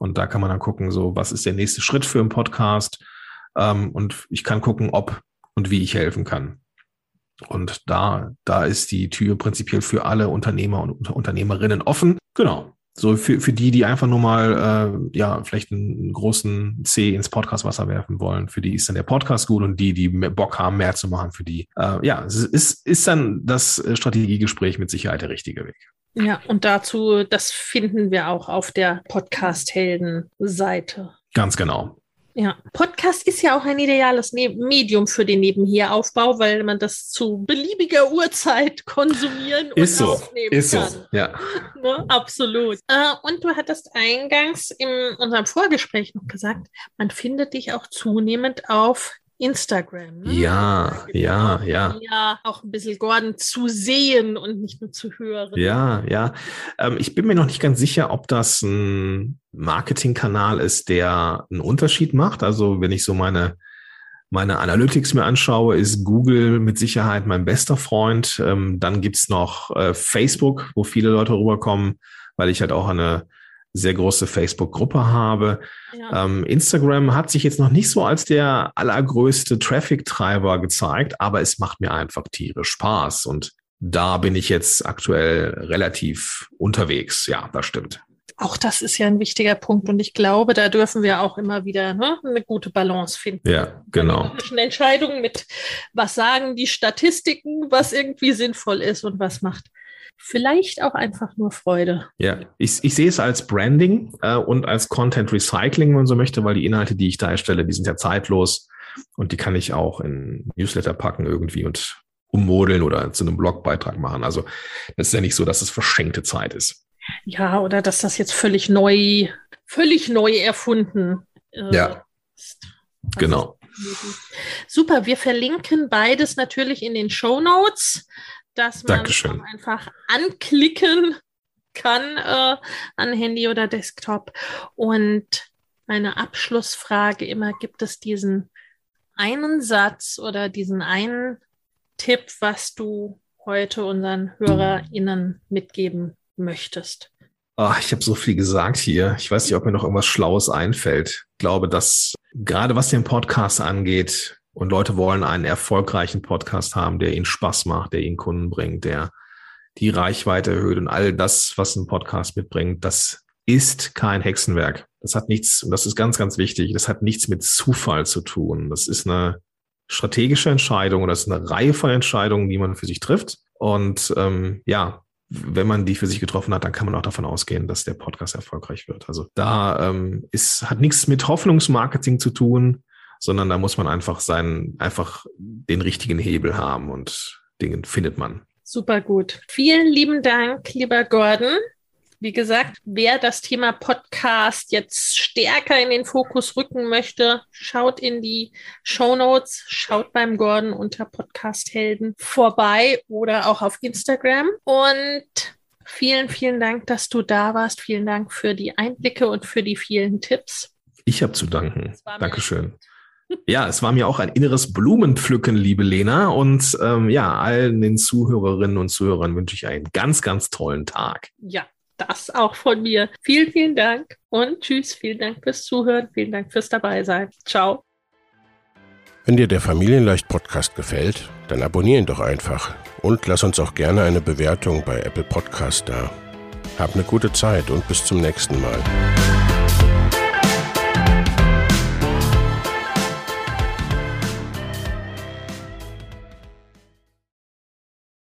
Und da kann man dann gucken, so was ist der nächste Schritt für einen Podcast. Ähm, und ich kann gucken, ob und wie ich helfen kann. Und da, da ist die Tür prinzipiell für alle Unternehmer und Unternehmerinnen offen. Genau. So für, für die, die einfach nur mal äh, ja vielleicht einen großen C ins Podcastwasser werfen wollen, für die ist dann der Podcast gut und die, die Bock haben, mehr zu machen, für die, äh, ja, es ist, ist dann das Strategiegespräch mit Sicherheit der richtige Weg.
Ja, und dazu, das finden wir auch auf der Podcast-Helden-Seite.
Ganz genau.
Ja, Podcast ist ja auch ein ideales ne Medium für den Nebenheraufbau, weil man das zu beliebiger Uhrzeit konsumieren und
ist so, aufnehmen ist kann. So, ja.
Ne? Absolut. Äh, und du hattest eingangs in unserem Vorgespräch noch gesagt, man findet dich auch zunehmend auf Instagram.
Ne? Ja, ja, ja.
Ja, auch ein bisschen Gordon zu sehen und nicht nur zu hören.
Ja, ja. Ähm, ich bin mir noch nicht ganz sicher, ob das ein Marketingkanal ist, der einen Unterschied macht. Also wenn ich so meine meine Analytics mir anschaue, ist Google mit Sicherheit mein bester Freund. Ähm, dann gibt's noch äh, Facebook, wo viele Leute rüberkommen, weil ich halt auch eine sehr große Facebook-Gruppe habe. Ja. Ähm, Instagram hat sich jetzt noch nicht so als der allergrößte Traffic-Treiber gezeigt, aber es macht mir einfach tierisch Spaß. Und da bin ich jetzt aktuell relativ unterwegs. Ja, das stimmt.
Auch das ist ja ein wichtiger Punkt und ich glaube, da dürfen wir auch immer wieder ne, eine gute Balance finden.
Ja, genau.
Zwischen Entscheidungen mit, was sagen die Statistiken, was irgendwie sinnvoll ist und was macht vielleicht auch einfach nur Freude.
Ja, ich, ich sehe es als Branding äh, und als Content Recycling, wenn man so möchte, weil die Inhalte, die ich da erstelle, die sind ja zeitlos und die kann ich auch in Newsletter packen irgendwie und ummodeln oder zu einem Blogbeitrag machen. Also das ist ja nicht so, dass es verschenkte Zeit ist.
Ja, oder dass das jetzt völlig neu, völlig neu erfunden
äh, ja. ist. Also, genau.
Super, wir verlinken beides natürlich in den Show Notes dass man einfach anklicken kann äh, an Handy oder Desktop. Und meine Abschlussfrage immer, gibt es diesen einen Satz oder diesen einen Tipp, was du heute unseren HörerInnen mitgeben möchtest?
Ach, ich habe so viel gesagt hier. Ich weiß nicht, ob mir noch irgendwas Schlaues einfällt. Ich glaube, dass gerade was den Podcast angeht, und Leute wollen einen erfolgreichen Podcast haben, der ihnen Spaß macht, der ihnen Kunden bringt, der die Reichweite erhöht und all das, was ein Podcast mitbringt, das ist kein Hexenwerk. Das hat nichts, und das ist ganz, ganz wichtig, das hat nichts mit Zufall zu tun. Das ist eine strategische Entscheidung oder das ist eine Reihe von Entscheidungen, die man für sich trifft. Und ähm, ja, wenn man die für sich getroffen hat, dann kann man auch davon ausgehen, dass der Podcast erfolgreich wird. Also da ähm, ist, hat nichts mit Hoffnungsmarketing zu tun sondern da muss man einfach sein, einfach den richtigen Hebel haben und Dingen findet man.
Super gut. Vielen lieben Dank, lieber Gordon. Wie gesagt, wer das Thema Podcast jetzt stärker in den Fokus rücken möchte, schaut in die Show Notes, schaut beim Gordon unter Podcast Helden vorbei oder auch auf Instagram. Und vielen, vielen Dank, dass du da warst. Vielen Dank für die Einblicke und für die vielen Tipps.
Ich habe zu danken. Dankeschön. Ja, es war mir auch ein inneres Blumenpflücken, liebe Lena. Und ähm, ja, allen den Zuhörerinnen und Zuhörern wünsche ich einen ganz, ganz tollen Tag.
Ja, das auch von mir. Vielen, vielen Dank und tschüss. Vielen Dank fürs Zuhören. Vielen Dank fürs Dabeisein. Ciao.
Wenn dir der Familienleicht Podcast gefällt, dann abonnier ihn doch einfach und lass uns auch gerne eine Bewertung bei Apple Podcast da. Hab eine gute Zeit und bis zum nächsten Mal.